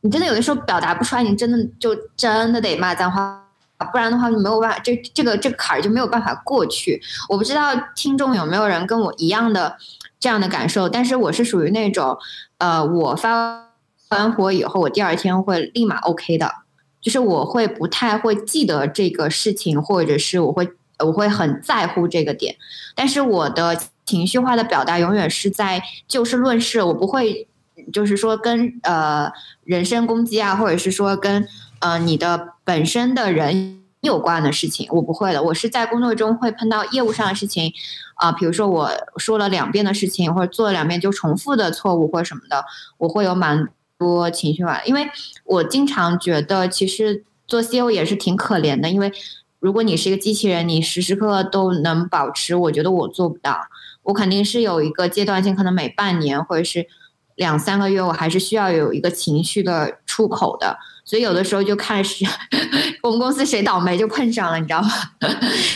B: 你真的有的时候表达不出来，你真的就真的得骂脏话。不然的话，就没有办法，这这个这个坎儿就没有办法过去。我不知道听众有没有人跟我一样的这样的感受，但是我是属于那种，呃，我发完火以后，我第二天会立马 OK 的，就是我会不太会记得这个事情，或者是我会我会很在乎这个点，但是我的情绪化的表达永远是在就事论事，我不会就是说跟呃人身攻击啊，或者是说跟。呃，你的本身的人有关的事情，我不会的。我是在工作中会碰到业务上的事情，啊，比如说我说了两遍的事情，或者做了两遍就重复的错误或什么的，我会有蛮多情绪化。因为我经常觉得，其实做 CEO 也是挺可怜的。因为如果你是一个机器人，你时时刻刻都能保持，我觉得我做不到。我肯定是有一个阶段性，可能每半年或者是两三个月，我还是需要有一个情绪的出口的。所以有的时候就看是 [laughs] 我们公司谁倒霉就碰上了，你知道吗？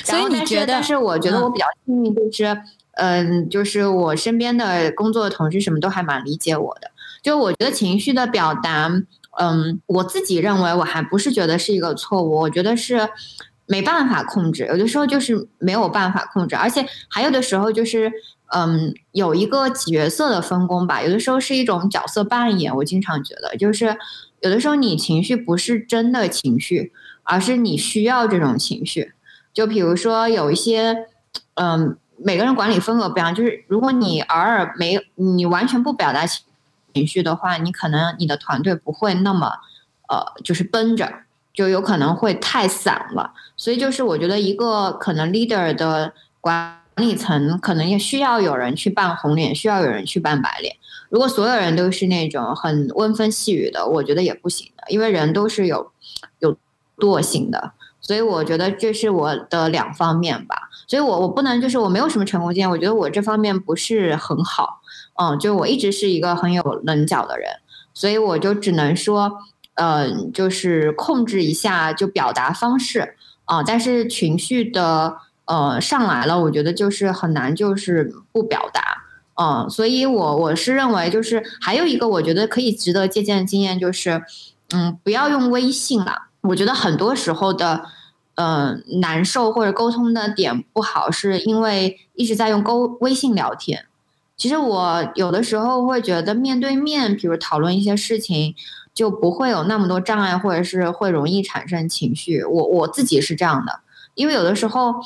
A: 所以你觉得？
B: 但是我觉得我比较幸运，就是嗯，就是我身边的工作的同事什么都还蛮理解我的。就我觉得情绪的表达，嗯，我自己认为我还不是觉得是一个错误，我觉得是没办法控制，有的时候就是没有办法控制，而且还有的时候就是嗯，有一个角色的分工吧，有的时候是一种角色扮演。我经常觉得就是。有的时候你情绪不是真的情绪，而是你需要这种情绪。就比如说有一些，嗯，每个人管理风格不一样。就是如果你偶尔没你完全不表达情情绪的话，你可能你的团队不会那么，呃，就是绷着，就有可能会太散了。所以就是我觉得一个可能 leader 的管理层可能也需要有人去扮红脸，需要有人去扮白脸。如果所有人都是那种很温风细雨的，我觉得也不行的，因为人都是有有惰性的，所以我觉得这是我的两方面吧。所以我我不能就是我没有什么成功经验，我觉得我这方面不是很好，嗯，就我一直是一个很有棱角的人，所以我就只能说，嗯，就是控制一下就表达方式啊，但是情绪的呃上来了，我觉得就是很难就是不表达。嗯，所以，我我是认为，就是还有一个我觉得可以值得借鉴的经验，就是，嗯，不要用微信了。我觉得很多时候的，嗯，难受或者沟通的点不好，是因为一直在用沟微信聊天。其实我有的时候会觉得面对面，比如讨论一些事情，就不会有那么多障碍，或者是会容易产生情绪。我我自己是这样的，因为有的时候，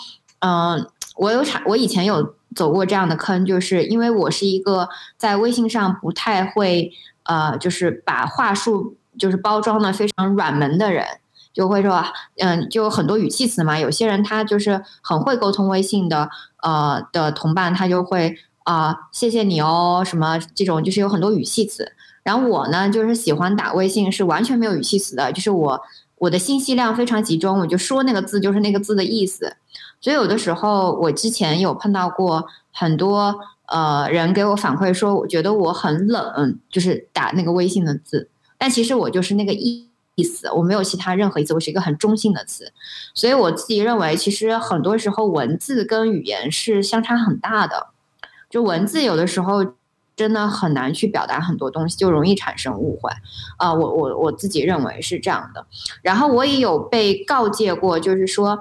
B: 嗯，我有产，我以前有。走过这样的坑，就是因为我是一个在微信上不太会呃，就是把话术就是包装的非常软门的人，就会说，嗯，就很多语气词嘛。有些人他就是很会沟通微信的，呃的同伴，他就会啊，谢谢你哦，什么这种，就是有很多语气词。然后我呢，就是喜欢打微信是完全没有语气词的，就是我我的信息量非常集中，我就说那个字就是那个字的意思。所以有的时候我之前有碰到过很多。呃，人给我反馈说，我觉得我很冷，就是打那个微信的字，但其实我就是那个意意思，我没有其他任何意思，我是一个很中性的词，所以我自己认为，其实很多时候文字跟语言是相差很大的，就文字有的时候真的很难去表达很多东西，就容易产生误会，啊，我我我自己认为是这样的，然后我也有被告诫过，就是说。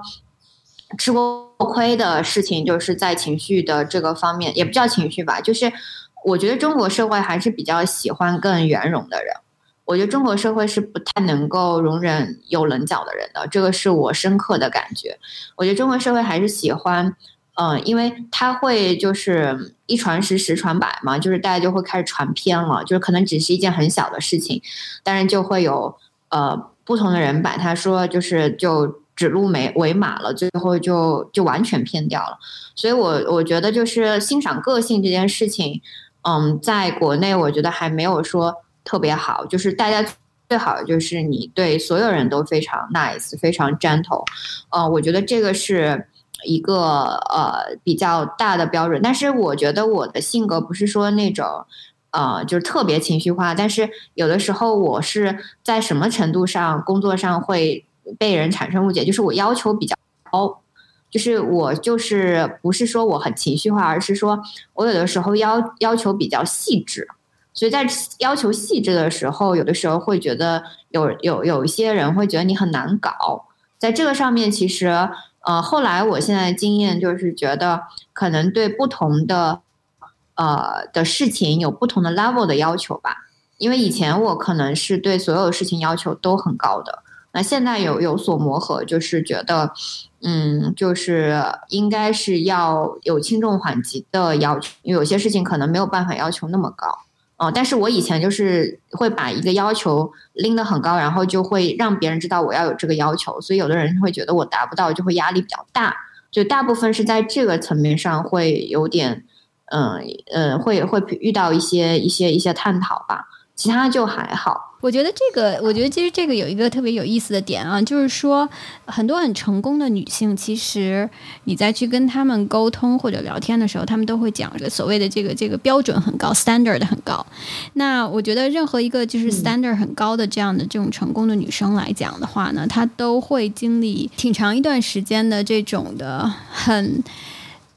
B: 吃过亏的事情，就是在情绪的这个方面，也不叫情绪吧，就是我觉得中国社会还是比较喜欢更圆融的人。我觉得中国社会是不太能够容忍有棱角的人的，这个是我深刻的感觉。我觉得中国社会还是喜欢，嗯，因为他会就是一传十，十传百嘛，就是大家就会开始传偏了，就是可能只是一件很小的事情，但是就会有呃不同的人把他说就是就。指鹿为为马了，最后就就完全偏掉了。所以，我我觉得就是欣赏个性这件事情，嗯，在国内我觉得还没有说特别好。就是大家最好就是你对所有人都非常 nice，非常 gentle。呃，我觉得这个是一个呃比较大的标准。但是，我觉得我的性格不是说那种呃就是特别情绪化，但是有的时候我是在什么程度上工作上会。被人产生误解，就是我要求比较高，就是我就是不是说我很情绪化，而是说我有的时候要要求比较细致，所以在要求细致的时候，有的时候会觉得有有有一些人会觉得你很难搞，在这个上面，其实呃，后来我现在的经验就是觉得可能对不同的呃的事情有不同的 level 的要求吧，因为以前我可能是对所有事情要求都很高的。那现在有有所磨合，就是觉得，嗯，就是应该是要有轻重缓急的要求，因为有些事情可能没有办法要求那么高，哦，但是我以前就是会把一个要求拎得很高，然后就会让别人知道我要有这个要求，所以有的人会觉得我达不到，就会压力比较大，就大部分是在这个层面上会有点，嗯嗯，会会遇到一些一些一些探讨吧。其他就还好，
A: 我觉得这个，我觉得其实这个有一个特别有意思的点啊，就是说很多很成功的女性，其实你在去跟她们沟通或者聊天的时候，她们都会讲这个所谓的这个这个标准很高，standard 很高。那我觉得任何一个就是 standard 很高的这样的这种成功的女生来讲的话呢，她都会经历挺长一段时间的这种的很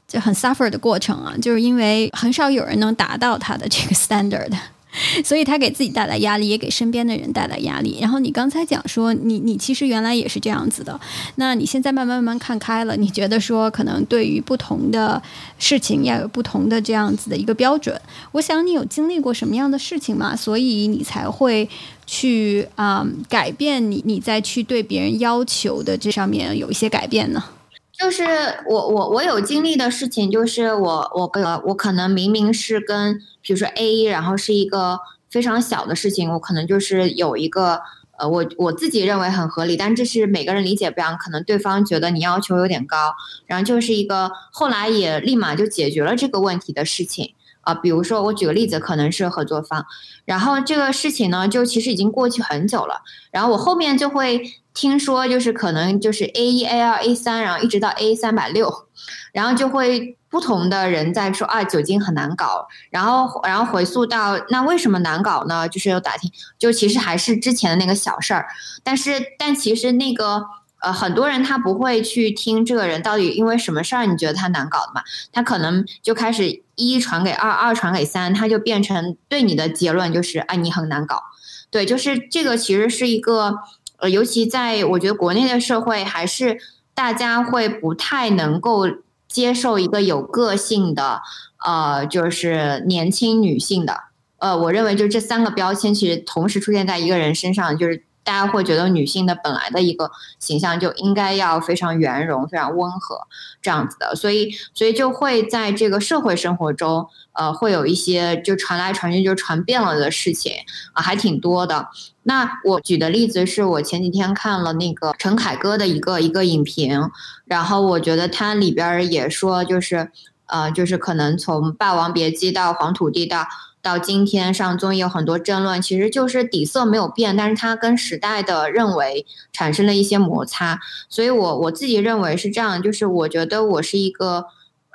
A: 就很 suffer 的过程啊，就是因为很少有人能达到她的这个 standard。[laughs] 所以他给自己带来压力，也给身边的人带来压力。然后你刚才讲说，你你其实原来也是这样子的，那你现在慢慢慢慢看开了，你觉得说可能对于不同的事情要有不同的这样子的一个标准。我想你有经历过什么样的事情吗？所以你才会去啊改变你你再去对别人要求的这上面有一些改变呢？
B: 就是我我我有经历的事情，就是我我个我可能明明是跟比如说 A，然后是一个非常小的事情，我可能就是有一个呃我我自己认为很合理，但这是每个人理解不一样，可能对方觉得你要求有点高，然后就是一个后来也立马就解决了这个问题的事情啊，比如说我举个例子，可能是合作方，然后这个事情呢就其实已经过去很久了，然后我后面就会。听说就是可能就是 A 一、A 二、A 三，然后一直到 A 三百六，然后就会不同的人在说啊，酒精很难搞，然后然后回溯到那为什么难搞呢？就是有打听，就其实还是之前的那个小事儿，但是但其实那个呃很多人他不会去听这个人到底因为什么事儿你觉得他难搞的嘛？他可能就开始一传给二，二传给三，他就变成对你的结论就是啊你很难搞，对，就是这个其实是一个。呃，尤其在我觉得国内的社会，还是大家会不太能够接受一个有个性的，呃，就是年轻女性的。呃，我认为就这三个标签其实同时出现在一个人身上，就是。大家会觉得女性的本来的一个形象就应该要非常圆融、非常温和这样子的，所以所以就会在这个社会生活中，呃，会有一些就传来传去就传遍了的事情啊，还挺多的。那我举的例子是我前几天看了那个陈凯歌的一个一个影评，然后我觉得他里边也说，就是呃，就是可能从《霸王别姬》到《黄土地》到到今天上综艺有很多争论，其实就是底色没有变，但是它跟时代的认为产生了一些摩擦。所以我我自己认为是这样，就是我觉得我是一个。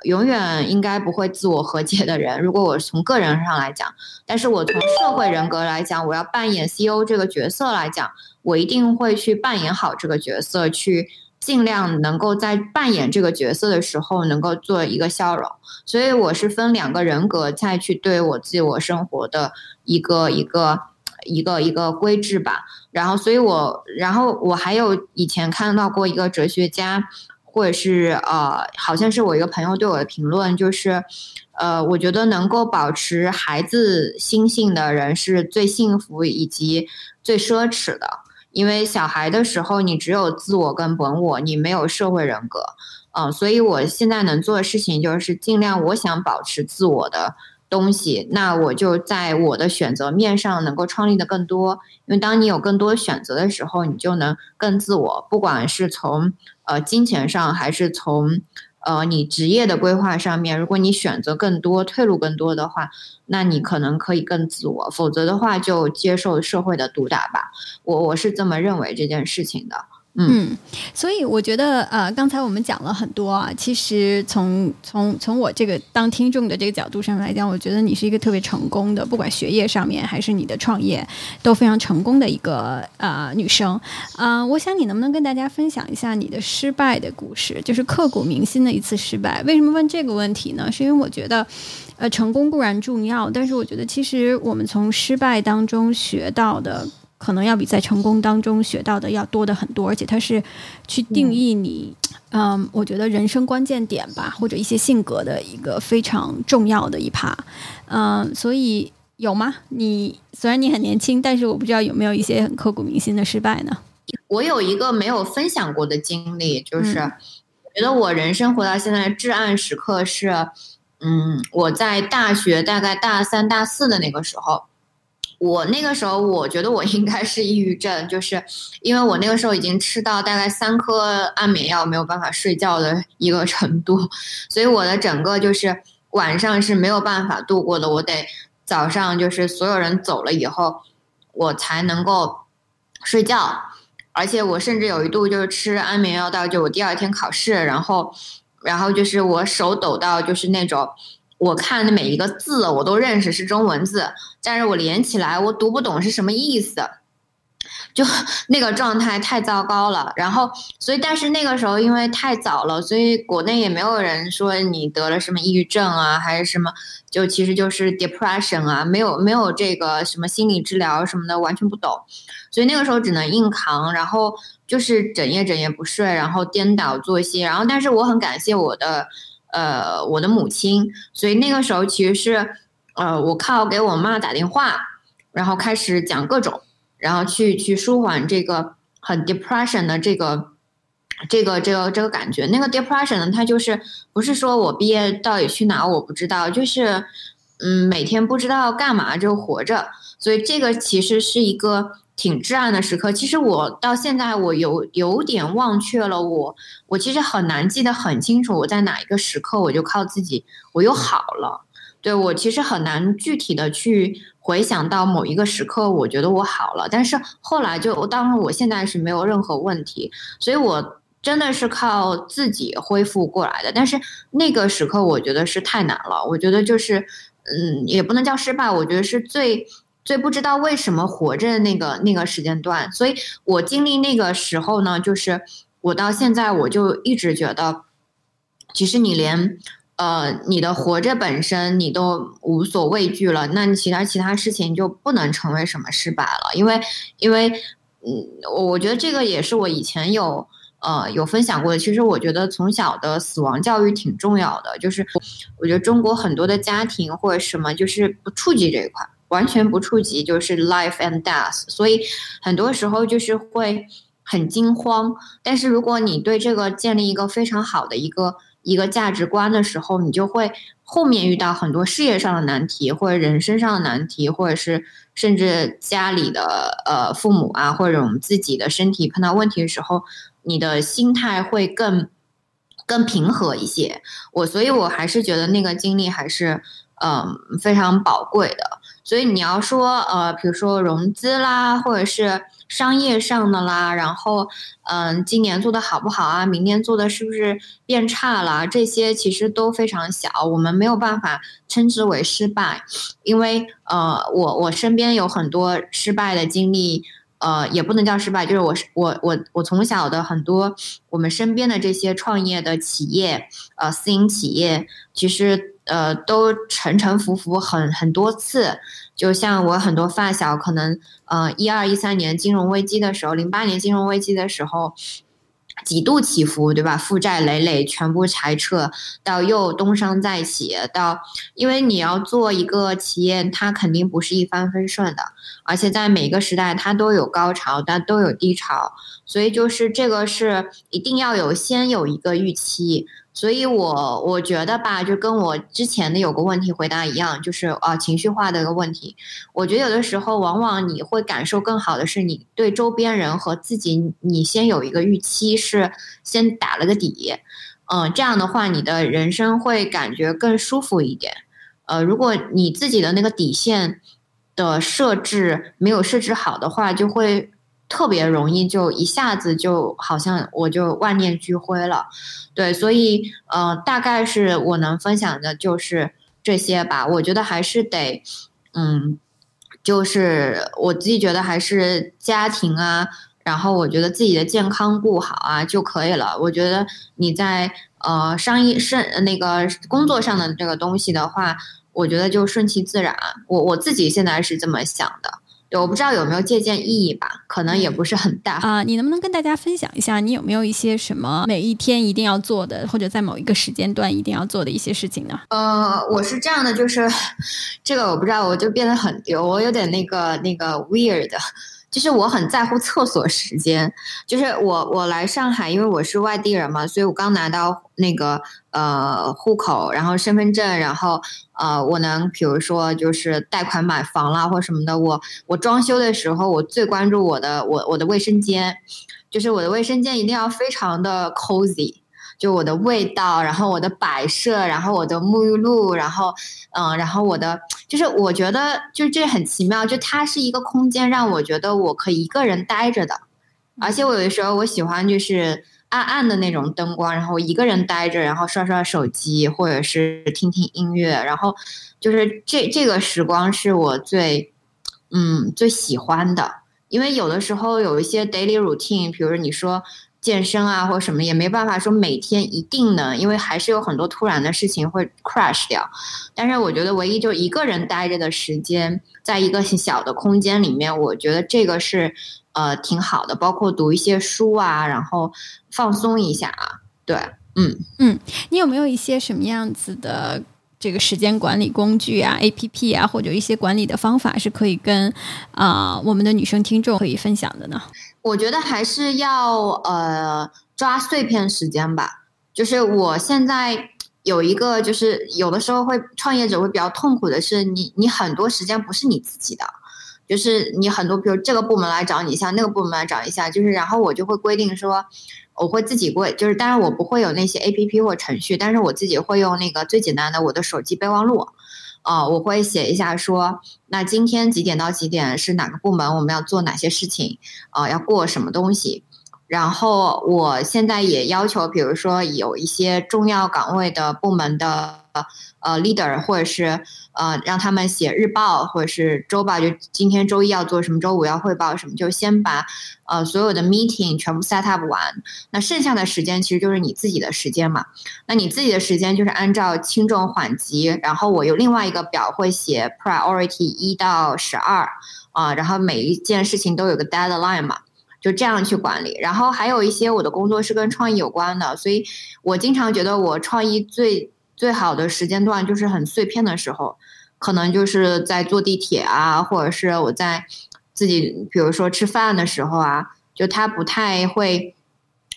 B: 永远应该不会自我和解的人。如果我从个人上来讲，但是我从社会人格来讲，我要扮演 CEO 这个角色来讲，我一定会去扮演好这个角色，去尽量能够在扮演这个角色的时候能够做一个笑容。所以我是分两个人格再去对我自我生活的一个一个一个一个规制吧。然后，所以我然后我还有以前看到过一个哲学家。或者是呃，好像是我一个朋友对我的评论，就是，呃，我觉得能够保持孩子心性的人是最幸福以及最奢侈的，因为小孩的时候你只有自我跟本我，你没有社会人格，嗯，所以我现在能做的事情就是尽量我想保持自我的东西，那我就在我的选择面上能够创立的更多，因为当你有更多选择的时候，你就能更自我，不管是从。呃，金钱上还是从，呃，你职业的规划上面，如果你选择更多、退路更多的话，那你可能可以更自我；否则的话，就接受社会的毒打吧。我我是这么认为这件事情的。
A: 嗯，所以我觉得，呃，刚才我们讲了很多啊。其实从从从我这个当听众的这个角度上来讲，我觉得你是一个特别成功的，不管学业上面还是你的创业，都非常成功的一个呃女生。啊，我想你能不能跟大家分享一下你的失败的故事，就是刻骨铭心的一次失败？为什么问这个问题呢？是因为我觉得，呃，成功固然重要，但是我觉得其实我们从失败当中学到的。可能要比在成功当中学到的要多的很多，而且它是去定义你，嗯，我觉得人生关键点吧，或者一些性格的一个非常重要的一趴，嗯，所以有吗？你虽然你很年轻，但是我不知道有没有一些很刻骨铭心的失败呢？
B: 我有一个没有分享过的经历，就是觉得我人生活到现在至暗时刻是，嗯，我在大学大概大三、大四的那个时候。我那个时候，我觉得我应该是抑郁症，就是因为我那个时候已经吃到大概三颗安眠药，没有办法睡觉的一个程度，所以我的整个就是晚上是没有办法度过的。我得早上就是所有人走了以后，我才能够睡觉，而且我甚至有一度就是吃安眠药到就我第二天考试，然后，然后就是我手抖到就是那种。我看的每一个字我都认识是中文字，但是我连起来我读不懂是什么意思，就 [laughs] 那个状态太糟糕了。然后，所以但是那个时候因为太早了，所以国内也没有人说你得了什么抑郁症啊，还是什么，就其实就是 depression 啊，没有没有这个什么心理治疗什么的，完全不懂。所以那个时候只能硬扛，然后就是整夜整夜不睡，然后颠倒作息。然后，但是我很感谢我的。呃，我的母亲，所以那个时候其实是，呃，我靠给我妈打电话，然后开始讲各种，然后去去舒缓这个很 depression 的这个这个这个这个感觉。那个 depression 呢，它就是不是说我毕业到底去哪我不知道，就是嗯，每天不知道干嘛就活着，所以这个其实是一个。挺至暗的时刻，其实我到现在我有有点忘却了，我我其实很难记得很清楚，我在哪一个时刻我就靠自己我又好了，对我其实很难具体的去回想到某一个时刻，我觉得我好了，但是后来就当然我现在是没有任何问题，所以我真的是靠自己恢复过来的，但是那个时刻我觉得是太难了，我觉得就是嗯也不能叫失败，我觉得是最。最不知道为什么活着的那个那个时间段，所以我经历那个时候呢，就是我到现在我就一直觉得，其实你连呃你的活着本身你都无所畏惧了，那你其他其他事情就不能成为什么失败了，因为因为嗯，我觉得这个也是我以前有呃有分享过的。其实我觉得从小的死亡教育挺重要的，就是我觉得中国很多的家庭或者什么就是不触及这一块。完全不触及就是 life and death，所以很多时候就是会很惊慌。但是如果你对这个建立一个非常好的一个一个价值观的时候，你就会后面遇到很多事业上的难题，或者人生上的难题，或者是甚至家里的呃父母啊，或者我们自己的身体碰到问题的时候，你的心态会更更平和一些。我所以，我还是觉得那个经历还是嗯非常宝贵的。所以你要说，呃，比如说融资啦，或者是商业上的啦，然后，嗯，今年做的好不好啊？明年做的是不是变差了？这些其实都非常小，我们没有办法称之为失败，因为，呃，我我身边有很多失败的经历，呃，也不能叫失败，就是我我我我从小的很多我们身边的这些创业的企业，呃，私营企业，其实。呃，都沉沉浮浮很很多次，就像我很多发小，可能呃一二一三年金融危机的时候，零八年金融危机的时候，几度起伏，对吧？负债累累，全部裁撤，到又东山再起，到因为你要做一个企业，它肯定不是一帆风顺的，而且在每个时代它都有高潮，但都有低潮，所以就是这个是一定要有先有一个预期。所以，我我觉得吧，就跟我之前的有个问题回答一样，就是啊，情绪化的一个问题。我觉得有的时候，往往你会感受更好的是，你对周边人和自己，你先有一个预期，是先打了个底。嗯，这样的话，你的人生会感觉更舒服一点。呃，如果你自己的那个底线的设置没有设置好的话，就会。特别容易就一下子就好像我就万念俱灰了，对，所以呃，大概是我能分享的就是这些吧。我觉得还是得，嗯，就是我自己觉得还是家庭啊，然后我觉得自己的健康顾好啊就可以了。我觉得你在呃商业是那个工作上的这个东西的话，我觉得就顺其自然。我我自己现在是这么想的。对，我不知道有没有借鉴意义吧，可能也不是很大
A: 啊。你能不能跟大家分享一下，你有没有一些什么每一天一定要做的，或者在某一个时间段一定要做的一些事情呢？
B: 呃，我是这样的，就是这个我不知道，我就变得很丢，我有点那个那个 weird。就是我很在乎厕所时间，就是我我来上海，因为我是外地人嘛，所以我刚拿到那个呃户口，然后身份证，然后呃我能比如说就是贷款买房啦或什么的，我我装修的时候，我最关注我的我我的卫生间，就是我的卫生间一定要非常的 cozy。就我的味道，然后我的摆设，然后我的沐浴露，然后，嗯，然后我的，就是我觉得，就这很奇妙，就它是一个空间，让我觉得我可以一个人待着的，而且我有的时候我喜欢就是暗暗的那种灯光，然后一个人待着，然后刷刷手机，或者是听听音乐，然后就是这这个时光是我最，嗯，最喜欢的，因为有的时候有一些 daily routine，比如你说。健身啊，或什么也没办法说每天一定能，因为还是有很多突然的事情会 crash 掉。但是我觉得唯一就一个人待着的时间，在一个小的空间里面，我觉得这个是呃挺好的。包括读一些书啊，然后放松一下啊。对，嗯
A: 嗯，你有没有一些什么样子的这个时间管理工具啊、A P P 啊，或者一些管理的方法是可以跟啊我们的女生听众可以分享的呢？
B: 我觉得还是要呃抓碎片时间吧。就是我现在有一个，就是有的时候会创业者会比较痛苦的是，你你很多时间不是你自己的，就是你很多，比如这个部门来找你一下，那个部门来找一下，就是然后我就会规定说，我会自己过，就是当然我不会有那些 A P P 或程序，但是我自己会用那个最简单的我的手机备忘录。啊，我会写一下说，那今天几点到几点是哪个部门，我们要做哪些事情，啊，要过什么东西。然后我现在也要求，比如说有一些重要岗位的部门的。呃，leader 或者是呃，让他们写日报或者是周报，就今天周一要做什么，周五要汇报什么，就先把呃所有的 meeting 全部 set up 完。那剩下的时间其实就是你自己的时间嘛。那你自己的时间就是按照轻重缓急，然后我有另外一个表会写 priority 一到十二啊，然后每一件事情都有个 deadline 嘛，就这样去管理。然后还有一些我的工作是跟创意有关的，所以我经常觉得我创意最。最好的时间段就是很碎片的时候，可能就是在坐地铁啊，或者是我在自己比如说吃饭的时候啊，就他不太会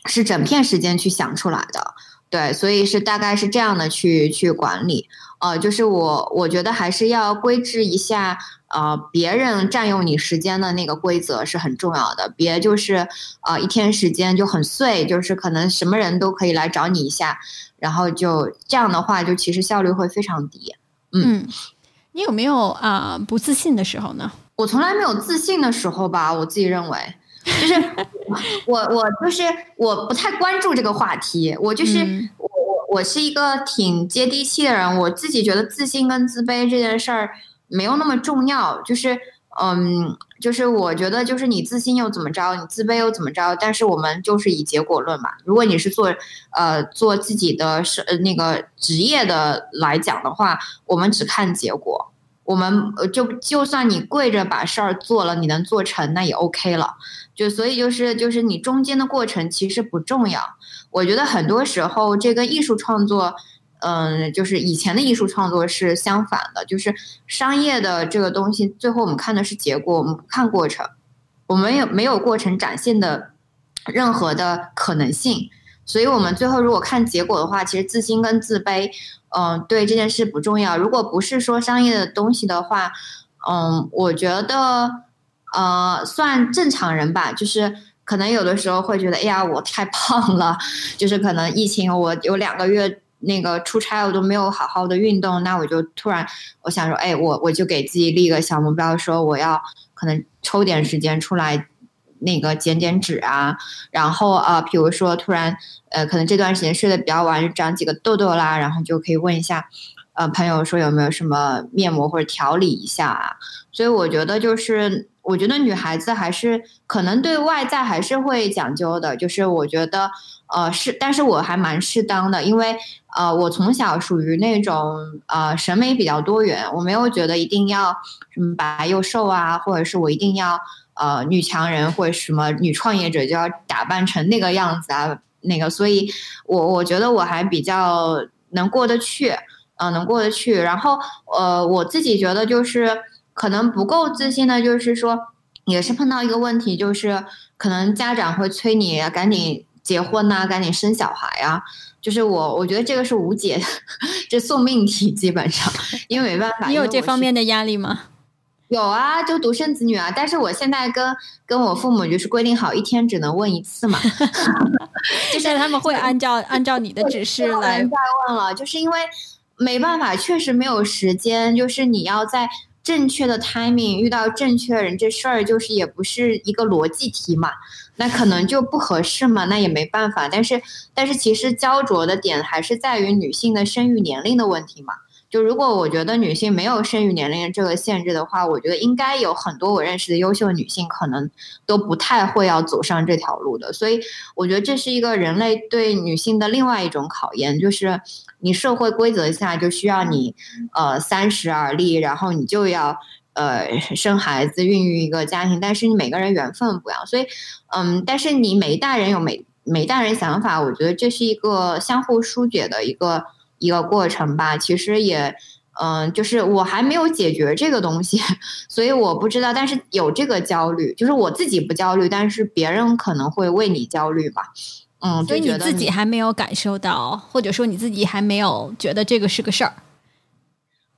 B: 是整片时间去想出来的。对，所以是大概是这样的去去管理，呃，就是我我觉得还是要规制一下，呃，别人占用你时间的那个规则是很重要的，别就是呃一天时间就很碎，就是可能什么人都可以来找你一下，然后就这样的话，就其实效率会非常低。
A: 嗯，你有没有啊不自信的时候呢？
B: 我从来没有自信的时候吧，我自己认为。就是我我就是我不太关注这个话题，我就是我我我是一个挺接地气的人，我自己觉得自信跟自卑这件事儿没有那么重要，就是嗯，就是我觉得就是你自信又怎么着，你自卑又怎么着，但是我们就是以结果论嘛。如果你是做呃做自己的是那个职业的来讲的话，我们只看结果，我们就就算你跪着把事儿做了，你能做成那也 OK 了。就所以就是就是你中间的过程其实不重要，我觉得很多时候这个艺术创作，嗯，就是以前的艺术创作是相反的，就是商业的这个东西，最后我们看的是结果，我们不看过程，我们有没有过程展现的任何的可能性，所以我们最后如果看结果的话，其实自信跟自卑，嗯，对这件事不重要。如果不是说商业的东西的话，嗯，我觉得。呃，算正常人吧，就是可能有的时候会觉得，哎呀，我太胖了，就是可能疫情我有两个月那个出差，我都没有好好的运动，那我就突然我想说，哎，我我就给自己立个小目标，说我要可能抽点时间出来那个减减脂啊，然后啊，比如说突然呃，可能这段时间睡得比较晚，就长几个痘痘啦，然后就可以问一下呃朋友说有没有什么面膜或者调理一下啊，所以我觉得就是。我觉得女孩子还是可能对外在还是会讲究的，就是我觉得，呃，是，但是我还蛮适当的，因为呃，我从小属于那种呃审美比较多元，我没有觉得一定要什么白又瘦啊，或者是我一定要呃女强人或者什么女创业者就要打扮成那个样子啊，那个，所以我我觉得我还比较能过得去，嗯，能过得去，然后呃，我自己觉得就是。可能不够自信的，就是说，也是碰到一个问题，就是可能家长会催你赶紧结婚呐，赶紧生小孩啊。就是我，我觉得这个是无解的，[laughs] 这送命题基本上，因为没办法。
A: 你有这方面的压力吗？
B: 有啊，就独生子女啊。但是我现在跟跟我父母就是规定好，一天只能问一次嘛。[laughs] [laughs]
A: 就是他们会按照按照你的指示来
B: 再问了，就是因为没办法，确实没有时间，就是你要在。正确的 timing 遇到正确人，这事儿就是也不是一个逻辑题嘛，那可能就不合适嘛，那也没办法。但是，但是其实焦灼的点还是在于女性的生育年龄的问题嘛。就如果我觉得女性没有生育年龄这个限制的话，我觉得应该有很多我认识的优秀女性可能都不太会要走上这条路的。所以我觉得这是一个人类对女性的另外一种考验，就是你社会规则下就需要你呃三十而立，然后你就要呃生孩子、孕育一个家庭。但是你每个人缘分不一样，所以嗯，但是你每一代人有每每一代人想法，我觉得这是一个相互疏解的一个。一个过程吧，其实也，嗯，就是我还没有解决这个东西，[laughs] 所以我不知道。但是有这个焦虑，就是我自己不焦虑，但是别人可能会为你焦虑吧。嗯，
A: 所以你自己还没有感受到，或者说你自己还没有觉得这个是个事儿，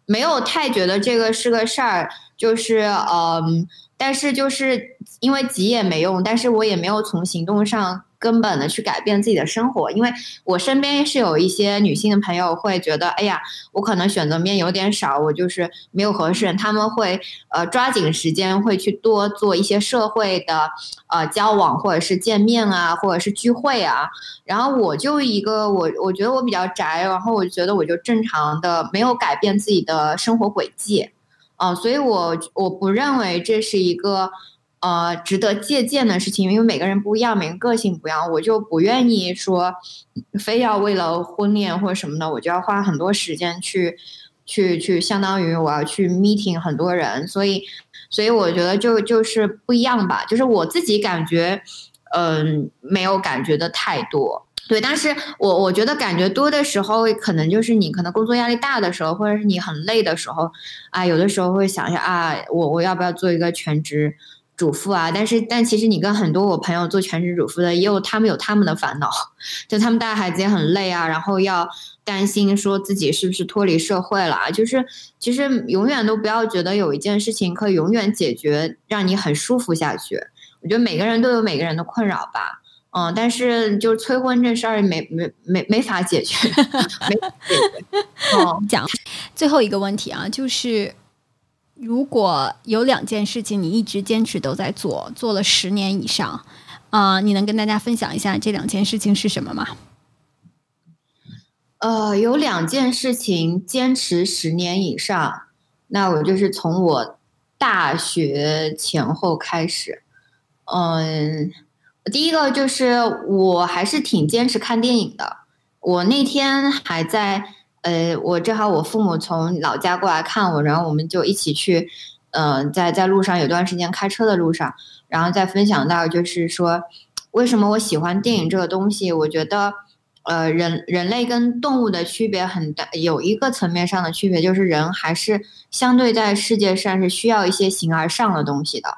B: 没有太觉得这个是个事儿，就是嗯，但是就是因为急也没用，但是我也没有从行动上。根本的去改变自己的生活，因为我身边是有一些女性的朋友会觉得，哎呀，我可能选择面有点少，我就是没有合适，他们会呃抓紧时间会去多做一些社会的呃交往或者是见面啊，或者是聚会啊。然后我就一个我我觉得我比较宅，然后我觉得我就正常的没有改变自己的生活轨迹，啊，所以我我不认为这是一个。呃，值得借鉴的事情，因为每个人不一样，每个个性不一样，我就不愿意说，非要为了婚恋或者什么的，我就要花很多时间去，去去，相当于我要去 meeting 很多人，所以，所以我觉得就就是不一样吧，就是我自己感觉，嗯，没有感觉的太多，对，但是我我觉得感觉多的时候，可能就是你可能工作压力大的时候，或者是你很累的时候，啊，有的时候会想一下啊，我我要不要做一个全职主妇啊？但是但其实你跟很多我朋友做全职主妇的，也有他们有他们的烦恼，[laughs] 就他们带孩子也很累啊，然后要担心说自己是不是脱离社会了，就是其实永远都不要觉得有一件事情可以永远解决，让你很舒服下去。我觉得每个人都有每个人的困扰吧。嗯，但是就是催婚这事儿没没没没法解决，[laughs] 没解决。哦，[laughs]
A: 讲最后一个问题啊，就是如果有两件事情你一直坚持都在做，做了十年以上，啊，你能跟大家分享一下这两件事情是什么吗？
B: 呃，有两件事情坚持十年以上，那我就是从我大学前后开始，嗯。第一个就是我还是挺坚持看电影的。我那天还在，呃，我正好我父母从老家过来看我，然后我们就一起去，嗯，在在路上有段时间开车的路上，然后再分享到就是说，为什么我喜欢电影这个东西？我觉得，呃，人人类跟动物的区别很大，有一个层面上的区别就是人还是相对在世界上是需要一些形而上的东西的。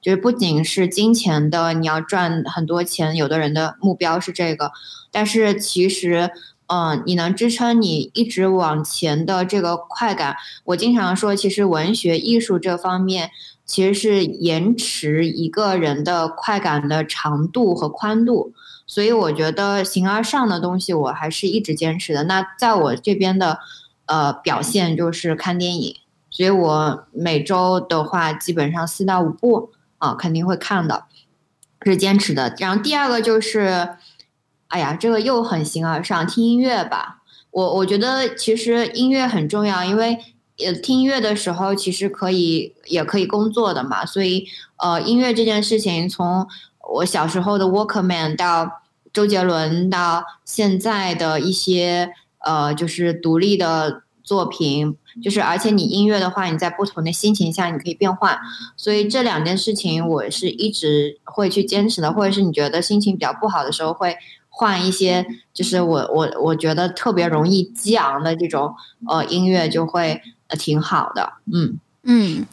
B: 就是不仅是金钱的，你要赚很多钱，有的人的目标是这个，但是其实，嗯，你能支撑你一直往前的这个快感，我经常说，其实文学艺术这方面其实是延迟一个人的快感的长度和宽度，所以我觉得形而上的东西我还是一直坚持的。那在我这边的，呃，表现就是看电影，所以我每周的话基本上四到五部。啊，肯定会看的，是坚持的。然后第二个就是，哎呀，这个又很形而上，听音乐吧。我我觉得其实音乐很重要，因为呃，听音乐的时候其实可以也可以工作的嘛。所以呃，音乐这件事情，从我小时候的 Walkman 到周杰伦，到现在的一些呃，就是独立的作品。就是，而且你音乐的话，你在不同的心情下你可以变换，所以这两件事情我是一直会去坚持的，或者是你觉得心情比较不好的时候，会换一些，就是我我我觉得特别容易激昂的这种呃音乐，就会呃挺好的，嗯
A: 嗯。